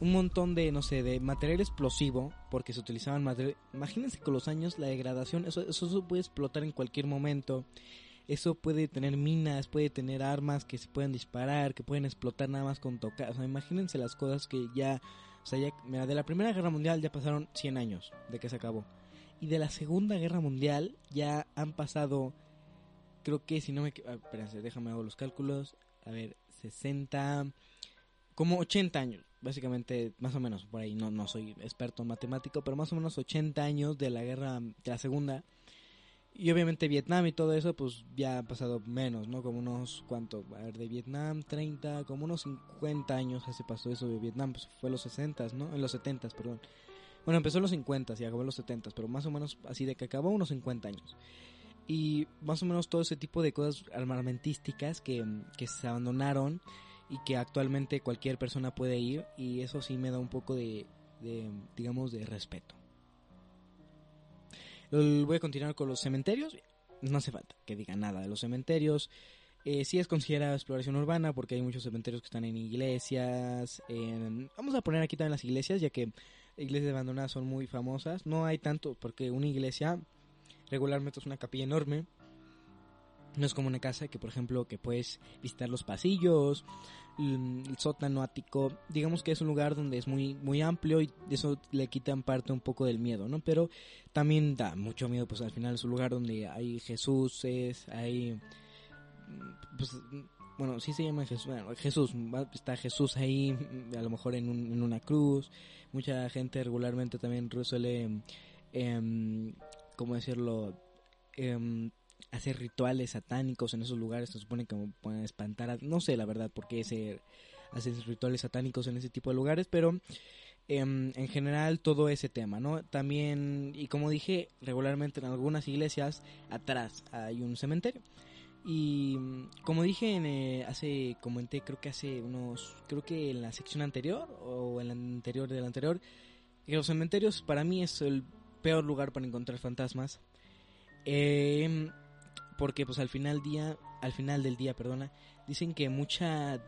un montón de, no sé, de material explosivo, porque se utilizaban material... Imagínense con los años la degradación, eso, eso puede explotar en cualquier momento. Eso puede tener minas, puede tener armas que se pueden disparar, que pueden explotar nada más con tocar. O sea, imagínense las cosas que ya o sea, ya, mira, de la Primera Guerra Mundial ya pasaron 100 años de que se acabó. Y de la Segunda Guerra Mundial ya han pasado, creo que si no me... Ah, espérense, déjame hago los cálculos. A ver, 60... Como 80 años, básicamente, más o menos, por ahí. No, no soy experto en matemático, pero más o menos 80 años de la guerra, de la Segunda y obviamente Vietnam y todo eso, pues ya ha pasado menos, ¿no? Como unos, ¿cuánto? A ver, de Vietnam, 30, como unos 50 años se pasó eso de Vietnam, pues fue en los 60, ¿no? En los 70, perdón. Bueno, empezó en los 50 y acabó en los 70, pero más o menos así de que acabó unos 50 años. Y más o menos todo ese tipo de cosas armamentísticas que, que se abandonaron y que actualmente cualquier persona puede ir y eso sí me da un poco de, de digamos, de respeto. Voy a continuar con los cementerios. No hace falta que diga nada de los cementerios. Eh, sí es considerada exploración urbana porque hay muchos cementerios que están en iglesias. Vamos a poner aquí también las iglesias, ya que iglesias abandonadas son muy famosas. No hay tanto porque una iglesia regularmente es una capilla enorme. No es como una casa que, por ejemplo, que puedes visitar los pasillos, el sótano ático, digamos que es un lugar donde es muy muy amplio y eso le quita en parte un poco del miedo, ¿no? Pero también da mucho miedo, pues al final es un lugar donde hay Jesús, hay pues bueno, sí se llama Jesús, bueno, Jesús, está Jesús ahí, a lo mejor en, en una cruz, mucha gente regularmente también suele, eh, ¿cómo decirlo? Eh, hacer rituales satánicos en esos lugares, se supone que pueden espantar, a, no sé la verdad por qué se hacen rituales satánicos en ese tipo de lugares, pero em, en general todo ese tema, ¿no? También, y como dije, regularmente en algunas iglesias atrás hay un cementerio. Y como dije en, eh, hace, comenté creo que hace unos, creo que en la sección anterior o en la anterior del anterior, que los cementerios para mí es el peor lugar para encontrar fantasmas. Eh, porque pues al final día, al final del día, perdona, dicen que mucha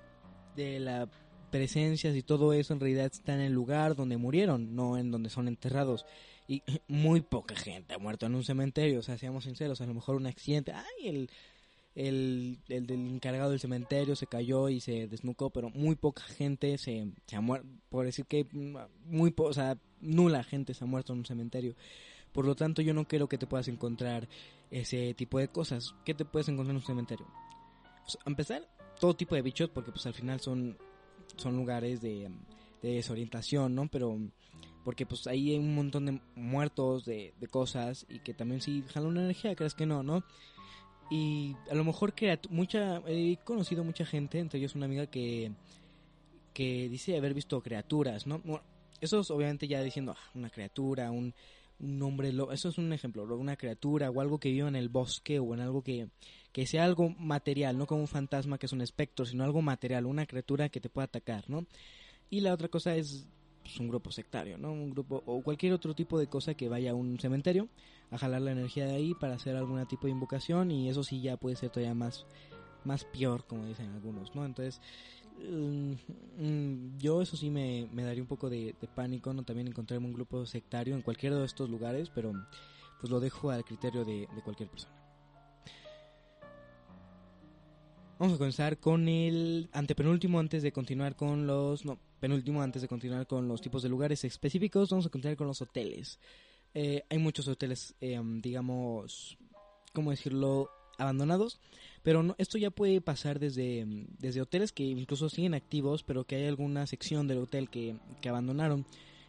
de la presencias y todo eso en realidad está en el lugar donde murieron, no en donde son enterrados. Y muy poca gente ha muerto en un cementerio, o sea, seamos sinceros, a lo mejor un accidente, ay, el, el, el del encargado del cementerio se cayó y se desnucó, pero muy poca gente se, se ha muerto, por decir que muy, o sea, nula gente se ha muerto en un cementerio. Por lo tanto, yo no quiero que te puedas encontrar ese tipo de cosas. ¿Qué te puedes encontrar en un cementerio? Pues, a empezar, todo tipo de bichos, porque pues al final son, son lugares de, desorientación, ¿no? Pero porque pues ahí hay un montón de muertos, de, cosas, y que también sí jalan una energía, crees que no, ¿no? Y a lo mejor que mucha, he conocido mucha gente, entre ellos una amiga que, que dice haber visto criaturas, ¿no? Bueno, eso es obviamente ya diciendo, ah, una criatura, un, un hombre eso es un ejemplo, una criatura o algo que vive en el bosque o en algo que, que sea algo material, no como un fantasma que es un espectro, sino algo material, una criatura que te pueda atacar, ¿no? Y la otra cosa es pues, un grupo sectario, ¿no? Un grupo o cualquier otro tipo de cosa que vaya a un cementerio a jalar la energía de ahí para hacer algún tipo de invocación y eso sí ya puede ser todavía más más peor, como dicen algunos, ¿no? Entonces, yo eso sí me, daría un poco de, pánico, no también encontrarme un grupo sectario en cualquiera de estos lugares, pero pues lo dejo al criterio de, cualquier persona. Vamos a comenzar con el antepenúltimo antes de continuar con los... No, penúltimo antes de continuar con los tipos de lugares específicos. Vamos a continuar con los hoteles. Eh, hay muchos hoteles, eh, digamos, ¿cómo decirlo? Abandonados. Pero no, esto ya puede pasar desde, desde hoteles que incluso siguen activos, pero que hay alguna sección del hotel que, que abandonaron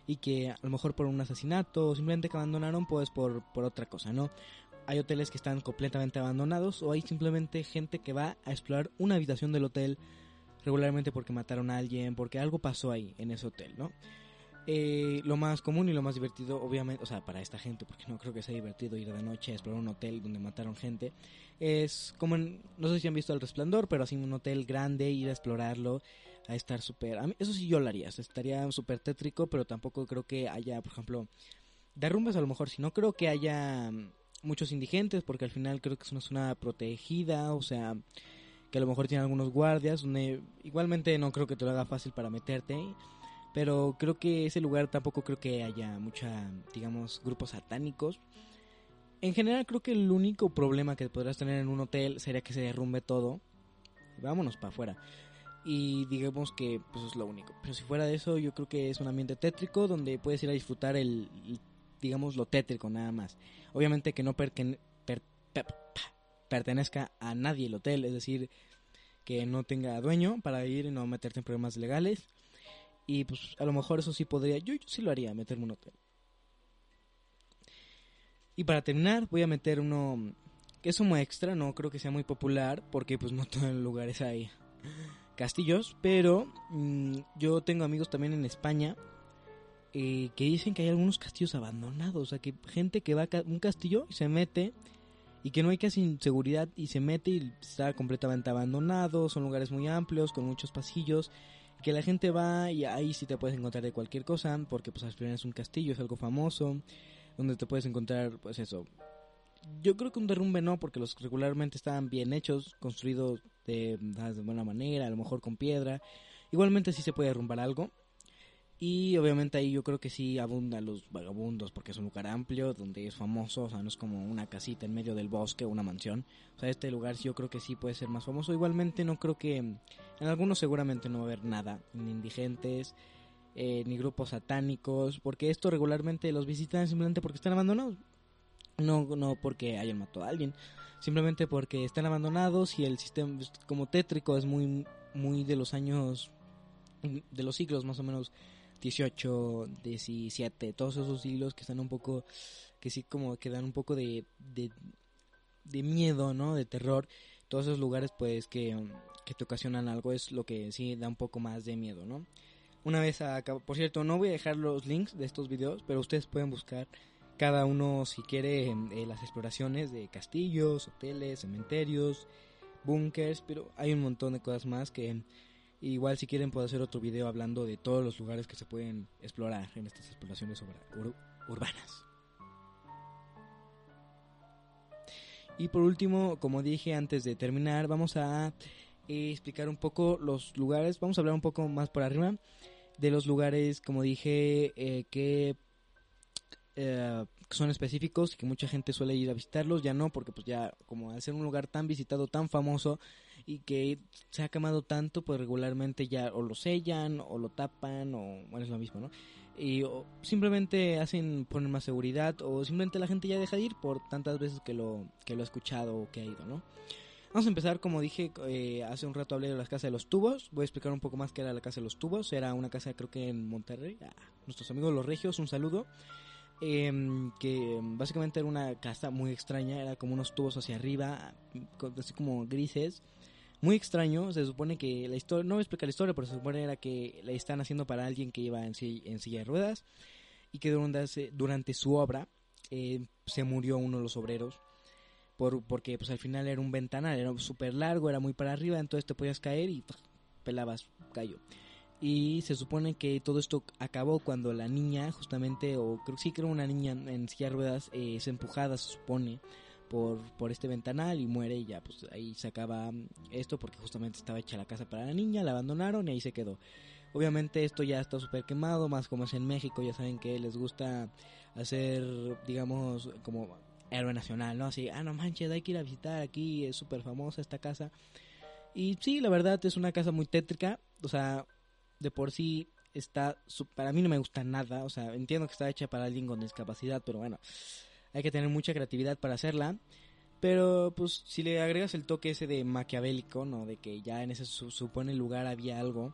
y que a lo mejor por un asesinato o simplemente que abandonaron pues por, por otra cosa, ¿no? Hay hoteles que están completamente abandonados o hay simplemente gente que va a explorar una habitación del hotel regularmente porque mataron a alguien, porque algo pasó ahí en ese hotel, ¿no? Eh, lo más común y lo más divertido, obviamente, o sea, para esta gente, porque no creo que sea divertido ir de noche a explorar un hotel donde mataron gente, es como, en, no sé si han visto El Resplandor, pero así un hotel grande, ir a explorarlo, a estar súper... Eso sí yo lo haría, estaría súper tétrico, pero tampoco creo que haya, por ejemplo, derrumbes a lo mejor, si no creo que haya mm, muchos indigentes, porque al final creo que es una zona protegida, o sea, que a lo mejor tiene algunos guardias, donde igualmente no creo que te lo haga fácil para meterte pero creo que ese lugar tampoco creo que haya mucha, digamos, grupos satánicos. En general creo que el único problema que podrás tener en un hotel sería que se derrumbe todo. vámonos para afuera. Y digamos que pues es lo único. Pero si fuera de eso, yo creo que es un ambiente tétrico donde puedes ir a disfrutar el, digamos, lo tétrico nada más. Obviamente que no pertenezca a nadie el hotel, es decir, que no tenga dueño para ir y no meterte en problemas legales. Y pues a lo mejor eso sí podría, yo, sí lo haría, meterme un hotel. Y para terminar voy a meter uno que es un extra, no creo que sea muy popular porque pues no todos los lugares hay castillos, pero mm, yo tengo amigos también en España eh, que dicen que hay algunos castillos abandonados, o sea que gente que va a un castillo y se mete y que no hay casi seguridad y se mete y está completamente abandonado, son lugares muy amplios con muchos pasillos que la gente va y ahí sí te puedes encontrar de cualquier cosa, porque pues al final es un castillo, es algo famoso, donde te puedes encontrar pues eso. Yo creo que un derrumbe no, porque los regularmente estaban bien hechos, construidos de, de buena manera, a lo mejor con piedra. Igualmente sí se puede derrumbar algo, y obviamente ahí yo creo que sí abundan los vagabundos porque es un lugar amplio donde es famoso, o sea, no es como una casita en medio del bosque o una mansión. O sea, este lugar yo creo que sí puede ser más famoso. Igualmente no creo que en algunos seguramente no va a haber nada, ni indigentes, eh, ni grupos satánicos, porque esto regularmente los visitan simplemente porque están abandonados. No, no porque hayan matado a alguien, simplemente porque están abandonados y el sistema como tétrico es muy, muy de los años, de los siglos más o menos 18, 17, todos esos siglos que están un poco, que sí como que dan un poco de, de, miedo, ¿no? De terror. Todos esos lugares pues que, que te ocasionan algo es lo que sí da un poco más de miedo, ¿no? Una vez acá, por cierto, no voy a dejar los links de estos videos, pero ustedes pueden buscar cada uno si quiere eh, las exploraciones de castillos, hoteles, cementerios, búnkers, pero hay un montón de cosas más que Igual si quieren puedo hacer otro video hablando de todos los lugares que se pueden explorar en estas exploraciones urbanas. Y por último, como dije antes de terminar, vamos a eh, explicar un poco los lugares, vamos a hablar un poco más por arriba de los lugares, como dije, eh, que eh, son específicos y que mucha gente suele ir a visitarlos, ya no, porque pues ya como al ser un lugar tan visitado, tan famoso, y que se ha quemado tanto, pues regularmente ya o lo sellan o lo tapan o bueno, es lo mismo, ¿no? Y simplemente hacen poner más seguridad o simplemente la gente ya deja de ir por tantas veces que lo que lo ha escuchado o que ha ido, ¿no? Vamos a empezar, como dije, eh, hace un rato hablé de la Casa de los Tubos. Voy a explicar un poco más qué era la Casa de los Tubos. Era una casa, creo que en Monterrey. Ah, nuestros amigos los regios, un saludo. Em, que básicamente era una casa muy extraña. Era como unos tubos hacia arriba, así como grises muy extraño. Se supone que la historia, no voy a explicar la historia, pero se supone era que la están haciendo para alguien que iba en, en silla de ruedas y que durante, su obra eh, se murió uno de los obreros. Por, porque pues al final era un ventanal, era súper largo, era muy para arriba, entonces te podías caer y pelabas callo. Y se supone que todo esto acabó cuando la niña, justamente, o creo que sí era una niña en silla de ruedas, eh, es empujada, se supone, por, por este ventanal y muere y ya pues ahí se acaba esto porque justamente estaba hecha la casa para la niña, la abandonaron y ahí se quedó. Obviamente esto ya está súper quemado, más como es en México, ya saben que les gusta hacer, digamos, como héroe nacional, ¿no? Así, ah, no manches, hay que ir a visitar aquí, es súper famosa esta casa. Y sí, la verdad es una casa muy tétrica, o sea, de por sí está, para mí no me gusta nada, o sea, entiendo que está hecha para alguien con discapacidad, pero bueno, hay que tener mucha creatividad para hacerla. Pero pues si le agregas el toque ese de maquiavélico, ¿no? De que ya en ese su- supone lugar había algo.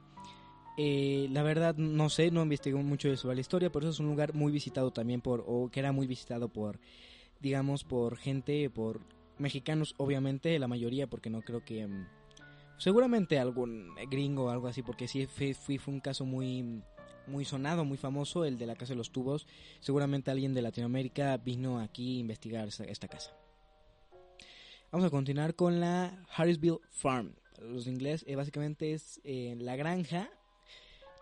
eh, la verdad no sé, no investigué mucho sobre la historia, pero eso es un lugar muy visitado también por, o que era muy visitado por, digamos, por gente, por mexicanos obviamente, la mayoría, porque no creo que... mm, seguramente algún gringo o algo así, porque sí fue, fue, fue un caso muy muy sonado, muy famoso, el de la Casa de los Tubos. Seguramente alguien de Latinoamérica vino aquí a investigar esta, casa. Vamos a continuar con la Harrisville Farm. Los inglés eh, básicamente es eh, la granja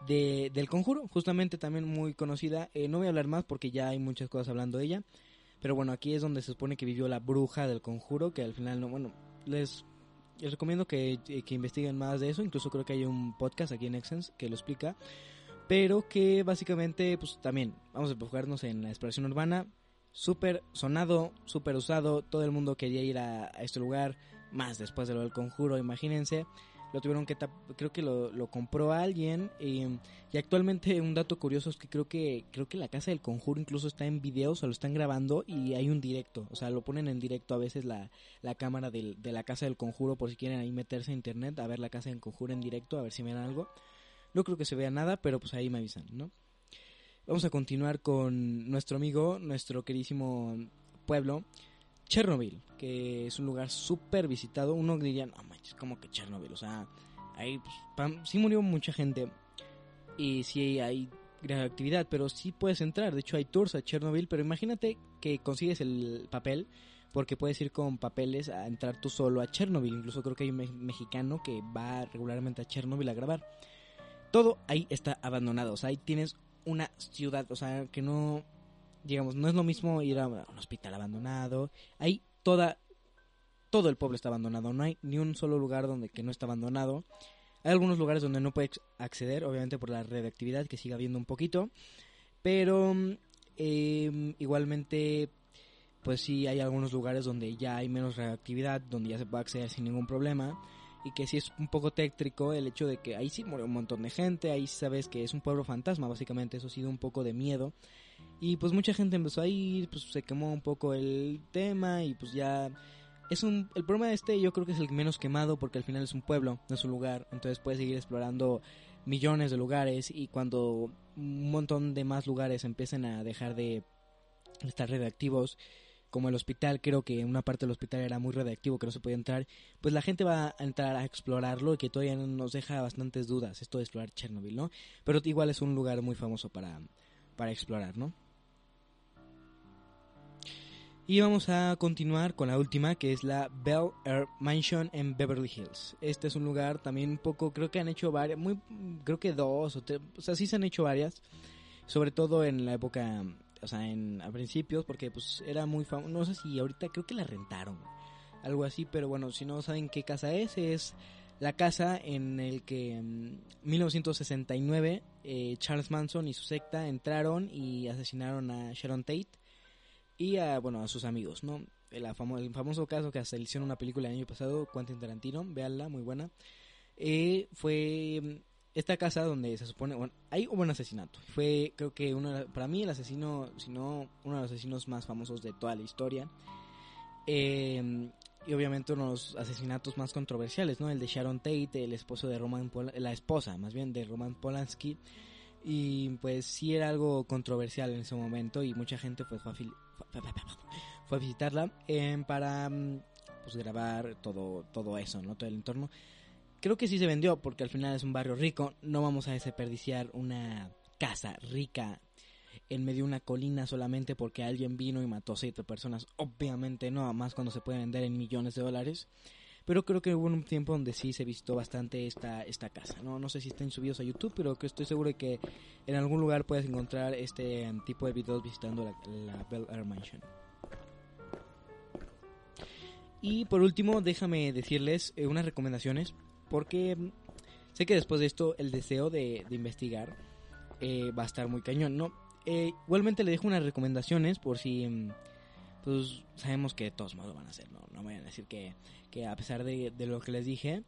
de, del conjuro, justamente también muy conocida. Eh, no voy a hablar más porque ya hay muchas cosas hablando de ella. Pero bueno, aquí es donde se supone que vivió la bruja del conjuro, que al final no, bueno, les, les recomiendo que, eh, que investiguen más de eso. Incluso creo que hay un podcast aquí en Exens que lo explica. Pero que básicamente, pues también, vamos a enfocarnos en la exploración urbana. Súper sonado, súper usado. Todo el mundo quería ir a, a este lugar. Más después de lo del conjuro, imagínense. Lo tuvieron que creo que lo, lo compró alguien. eh, y actualmente un dato curioso es que creo que creo que la casa del conjuro incluso está en video, o sea, lo están grabando y hay un directo. O sea, lo ponen en directo a veces la, la cámara del- de la casa del conjuro por si quieren ahí meterse a internet a ver la casa del conjuro en directo, a ver si ven algo. No creo que se vea nada, pero pues ahí me avisan, ¿no? Vamos a continuar con nuestro amigo, nuestro queridísimo pueblo, Chernobyl, que es un lugar súper visitado. Uno diría, no manches, como que Chernobyl, o sea, ahí pues, sí murió mucha gente y sí hay gran actividad, pero sí puedes entrar. De hecho, hay tours a Chernobyl, pero imagínate que consigues el papel, porque puedes ir con papeles a entrar tú solo a Chernobyl. Incluso creo que hay un me- mexicano que va regularmente a Chernobyl a grabar. Todo ahí está abandonado, o sea, ahí tienes una ciudad, o sea, que no, digamos, no es lo mismo ir a un hospital abandonado. Ahí toda, todo el pueblo está abandonado, no hay ni un solo lugar donde que no está abandonado. Hay algunos lugares donde no puedes acceder, obviamente por la radioactividad que sigue habiendo un poquito, pero eh, igualmente, pues sí hay algunos lugares donde ya hay menos radioactividad, donde ya se puede acceder sin ningún problema y que sí es un poco tétrico el hecho de que ahí sí murió un montón de gente, ahí sabes que es un pueblo fantasma, básicamente eso ha sido un poco de miedo. Y pues mucha gente empezó a ir, pues se quemó un poco el tema y pues ya es un el problema de este yo creo que es el menos quemado porque al final es un pueblo, no es un lugar, entonces puedes seguir explorando millones de lugares y cuando un montón de más lugares empiecen a dejar de estar radioactivos como el hospital, creo que una parte del hospital era muy radiactivo que no se podía entrar, pues la gente va a entrar a explorarlo y que todavía nos deja bastantes dudas esto de explorar Chernobyl, ¿no? Pero igual es un lugar muy famoso para, para explorar, ¿no? Y vamos a continuar con la última, que es la Bel Air Mansion en Beverly Hills. Este es un lugar también un poco, creo que han hecho varias, muy, creo que dos o tres, o sea, sí se han hecho varias, sobre todo en la época, o sea, en, a principios, porque pues era muy famoso, no sé si ahorita creo que la rentaron, algo así, pero bueno, si no saben qué casa es, es la casa en el que en 1969 eh, Charles Manson y su secta entraron y asesinaron a Sharon Tate y a, bueno, a sus amigos, ¿no? El, famo- el famoso caso que hasta le hicieron una película el año pasado, Quentin Tarantino, véanla, muy buena. Eh, fue mm, esta casa donde se supone, bueno, hay hubo un asesinato. Fue, creo que uno, para mí el asesino, si no uno de los asesinos más famosos de toda la historia. Eh, y obviamente uno de los asesinatos más controversiales, ¿no? El de Sharon Tate, el esposo de Roman Pol- la esposa, más bien, de Roman Polanski. Y pues sí era algo controversial en ese momento y mucha gente pues fue a, fue a visitarla eh, para mm, pues grabar todo, todo eso, ¿no? Todo el entorno. Creo que sí se vendió porque al final es un barrio rico. No vamos a desperdiciar una casa rica en medio de una colina solamente porque alguien vino y mató a siete personas. Obviamente no, más cuando se puede vender en millones de dólares. Pero creo que hubo un tiempo donde sí se visitó bastante esta, esta casa. No, no sé si estén subidos a YouTube, pero que estoy seguro de que en algún lugar puedes encontrar este em, tipo de videos visitando la, la Bel Air Mansion. Y por último, déjame decirles eh, unas recomendaciones, porque sé que después de esto el deseo de, investigar eh, va a estar muy cañón, ¿no? Eh, igualmente le dejo unas recomendaciones por si, mm, pues sabemos que de todos modos van a ser, ¿no? No vayan a decir que, que a pesar de, lo que les dije,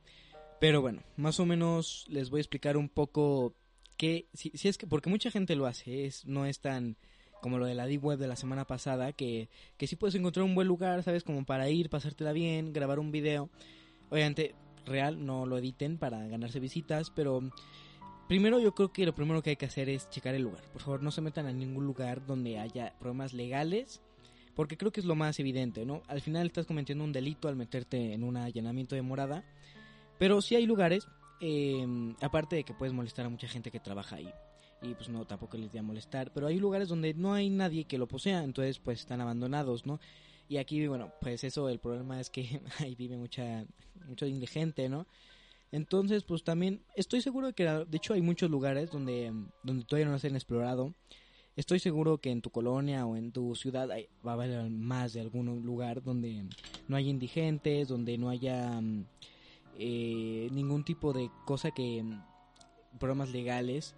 Pero bueno, más o menos les voy a explicar un poco que, si, es que, porque mucha gente lo hace, es, no es tan como lo de la Deep Web de la semana pasada, que, que sí puedes encontrar un buen lugar, ¿sabes? Como para ir, pasártela bien, grabar un video. Obviamente, real, no lo editen para ganarse visitas, pero primero yo creo que lo primero que hay que hacer es checar el lugar. Por favor, no se metan a ningún lugar donde haya problemas legales, porque creo que es lo más evidente, ¿no? Al final estás cometiendo un delito al meterte en un allanamiento de morada, pero sí hay lugares, eh, aparte de que puedes molestar a mucha gente que trabaja ahí y pues no tampoco les voy a molestar pero hay lugares donde no hay nadie que lo posea entonces pues están abandonados no y aquí bueno pues eso el problema es que ahí vive mucha mucha indigente no entonces pues también estoy seguro de que de hecho hay muchos lugares donde donde todavía no se han explorado. Estoy seguro que en tu colonia o en tu ciudad hay, va a haber más de algún lugar donde no haya indigentes donde no haya eh, ningún tipo de cosa que problemas legales.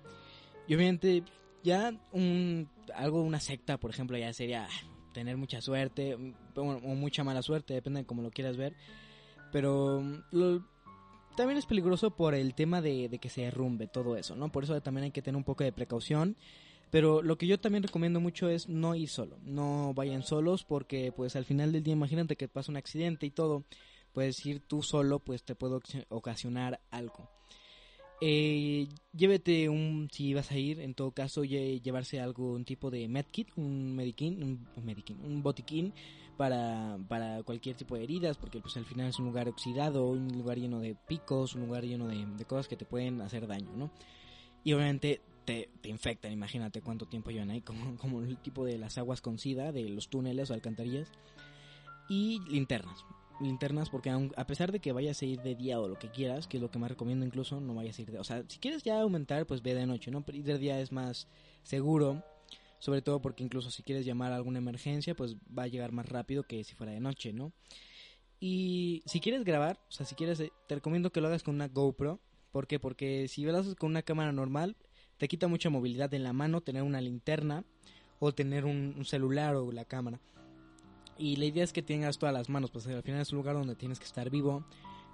Y obviamente ya un, algo, una secta, por ejemplo, ya sería tener mucha suerte o, mucha mala suerte, depende de cómo lo quieras ver. Pero lo, también es peligroso por el tema de, de, que se derrumbe todo eso, ¿no? Por eso también hay que tener un poco de precaución. Pero lo que yo también recomiendo mucho es no ir solo, no vayan solos porque pues al final del día imagínate que pasa un accidente y todo, puedes ir tú solo pues te puede ocasionar algo. Eh, llévete un, si vas a ir, en todo caso, llevarse algo, un tipo de medkit, un mediquín, un, un, un botiquín para, para cualquier tipo de heridas, porque pues al final es un lugar oxidado, un lugar lleno de picos, un lugar lleno de, de cosas que te pueden hacer daño, ¿no? Y obviamente te, te, infectan, imagínate cuánto tiempo llevan ahí, como, como el tipo de las aguas con sida, de los túneles o alcantarillas. Y linternas, linternas porque a pesar de que vayas a ir de día o lo que quieras, que es lo que más recomiendo incluso, no vayas a ir de... O sea, si quieres ya aumentar, pues ve de noche, ¿no? Ir de día es más seguro, sobre todo porque incluso si quieres llamar a alguna emergencia, pues va a llegar más rápido que si fuera de noche, ¿no? Y si quieres grabar, o sea, si quieres, eh, te recomiendo que lo hagas con una GoPro. ¿Por qué? Porque si lo haces con una cámara normal, te quita mucha movilidad en la mano tener una linterna o tener un, un celular o la cámara. Y la idea es que tengas todas las manos, pues al final es un lugar donde tienes que estar vivo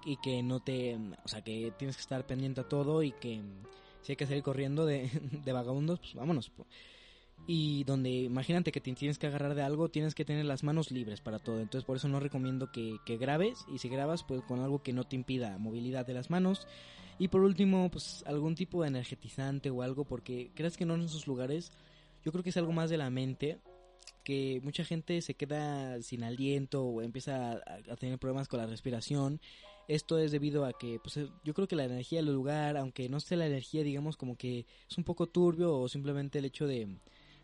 y que no te, o sea, que tienes que estar pendiente a todo y que si hay que salir corriendo de, de vagabundos, pues vámonos. Y donde imagínate que te tienes que agarrar de algo, tienes que tener las manos libres para todo. Entonces por eso no recomiendo que, que grabes y si grabas pues con algo que no te impida movilidad de las manos. Y por último pues algún tipo de energetizante o algo porque creas que no en esos lugares yo creo que es algo más de la mente que mucha gente se queda sin aliento o empieza a, a, tener problemas con la respiración. Esto es debido a que, pues, yo creo que la energía del lugar, aunque no sea la energía, digamos, como que es un poco turbio o simplemente el hecho de,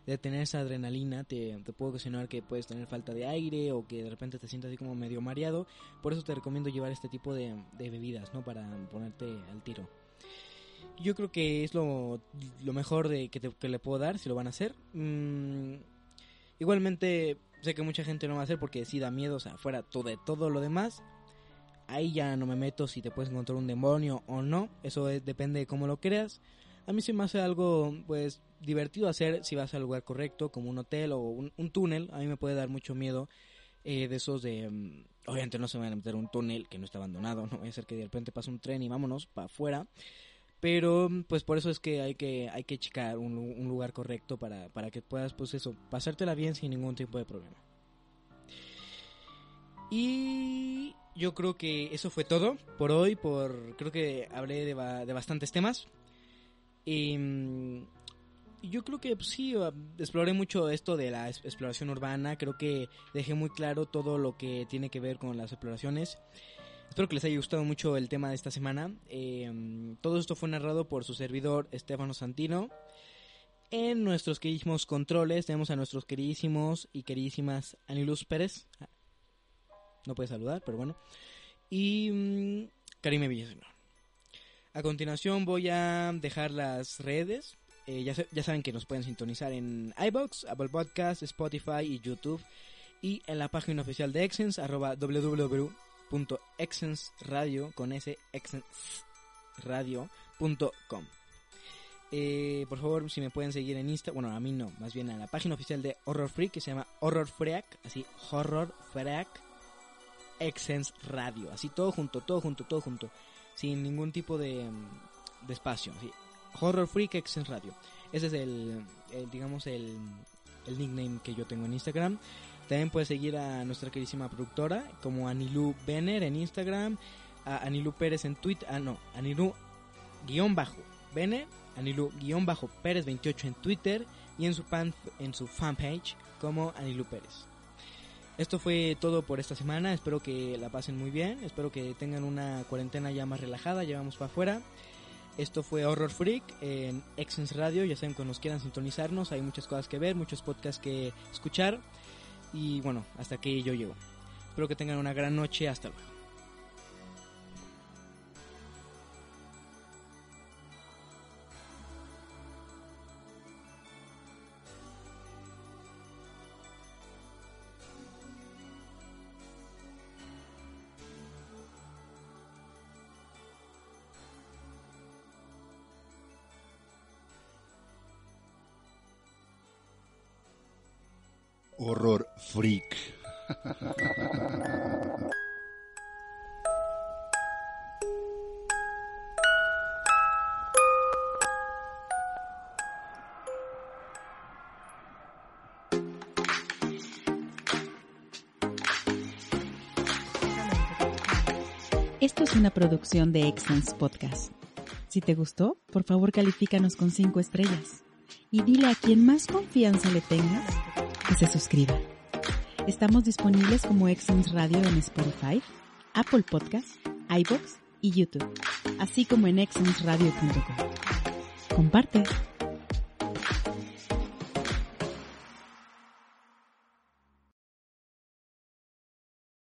de tener esa adrenalina te, te puede ocasionar que puedes tener falta de aire o que de repente te sientas así como medio mareado. Por eso te recomiendo llevar este tipo de, de bebidas, ¿no? Para ponerte al tiro yo creo que es lo, lo mejor de que, te, que, le puedo dar si lo van a hacer. Mm, igualmente sé que mucha gente no va a hacer porque sí da miedo, o sea, fuera todo, de todo lo demás. Ahí ya no me meto si te puedes encontrar un demonio o no, eso es, depende de cómo lo creas. A mí se me hace algo pues divertido hacer si vas al lugar correcto, como un hotel o un, un túnel. A mí me puede dar mucho miedo eh, de esos de... Um, obviamente no se van a meter un túnel que no está abandonado, no va a ser que de repente pase un tren y vámonos para afuera pero pues por eso es que hay que hay que checar un, lugar correcto para, para que puedas pues eso pasártela bien sin ningún tipo de problema. Y yo creo que eso fue todo por hoy por creo que hablé de, de bastantes temas. Y yo creo que pues, sí exploré mucho esto de la exploración urbana creo que dejé muy claro todo lo que tiene que ver con las exploraciones Espero que les haya gustado mucho el tema de esta semana. Eh, todo esto fue narrado por su servidor Estefano Santino. En nuestros queridísimos controles tenemos a nuestros queridísimos y queridísimas Aniluz Pérez. No puede saludar, pero bueno. Y mmm, Karime Villaseñor. A continuación voy a dejar las redes. Eh, ya, ya, saben que nos pueden sintonizar en iBox, Apple Podcast, Spotify y YouTube. Y en la página oficial de Exens, arroba www radio con ese. Eh, por favor, si me pueden seguir en Insta, bueno, a mí no, más bien a la página oficial de Horror Freak que se llama Horror Freak, así Horror Freak Exens Radio, así todo junto, todo junto, todo junto. sin ningún tipo de, de espacio. ¿sí? Horror Freak Exens Radio. Ese es el, el, digamos, el, el nickname que yo tengo en Instagram. También puedes seguir a nuestra queridísima productora como Anilu Benner en Instagram, a Anilu Pérez en Twitter, ah no, Anilu guion bajo Benner, Anilu guion bajo Pérez 28 en Twitter y en su, fan, en su fanpage como Anilu Pérez. Esto fue todo por esta semana, espero que la pasen muy bien, espero que tengan una cuarentena ya más relajada, llevamos para afuera. Esto fue Horror Freak en Exens Radio. Ya saben, cuando nos quieran sintonizarnos, hay muchas cosas que ver, muchos podcasts que escuchar. Y bueno, hasta aquí yo llego. Espero que tengan una gran noche. Hasta luego. Freak. Esto es una producción de Excellence Podcast. Si te gustó, por favor califícanos con 5 estrellas y dile a quien más confianza le tengas que se suscriba. Estamos disponibles como Excellence Radio en Spotify, Apple Podcasts, iBox y YouTube, así como en excellenceradio.com. Comparte.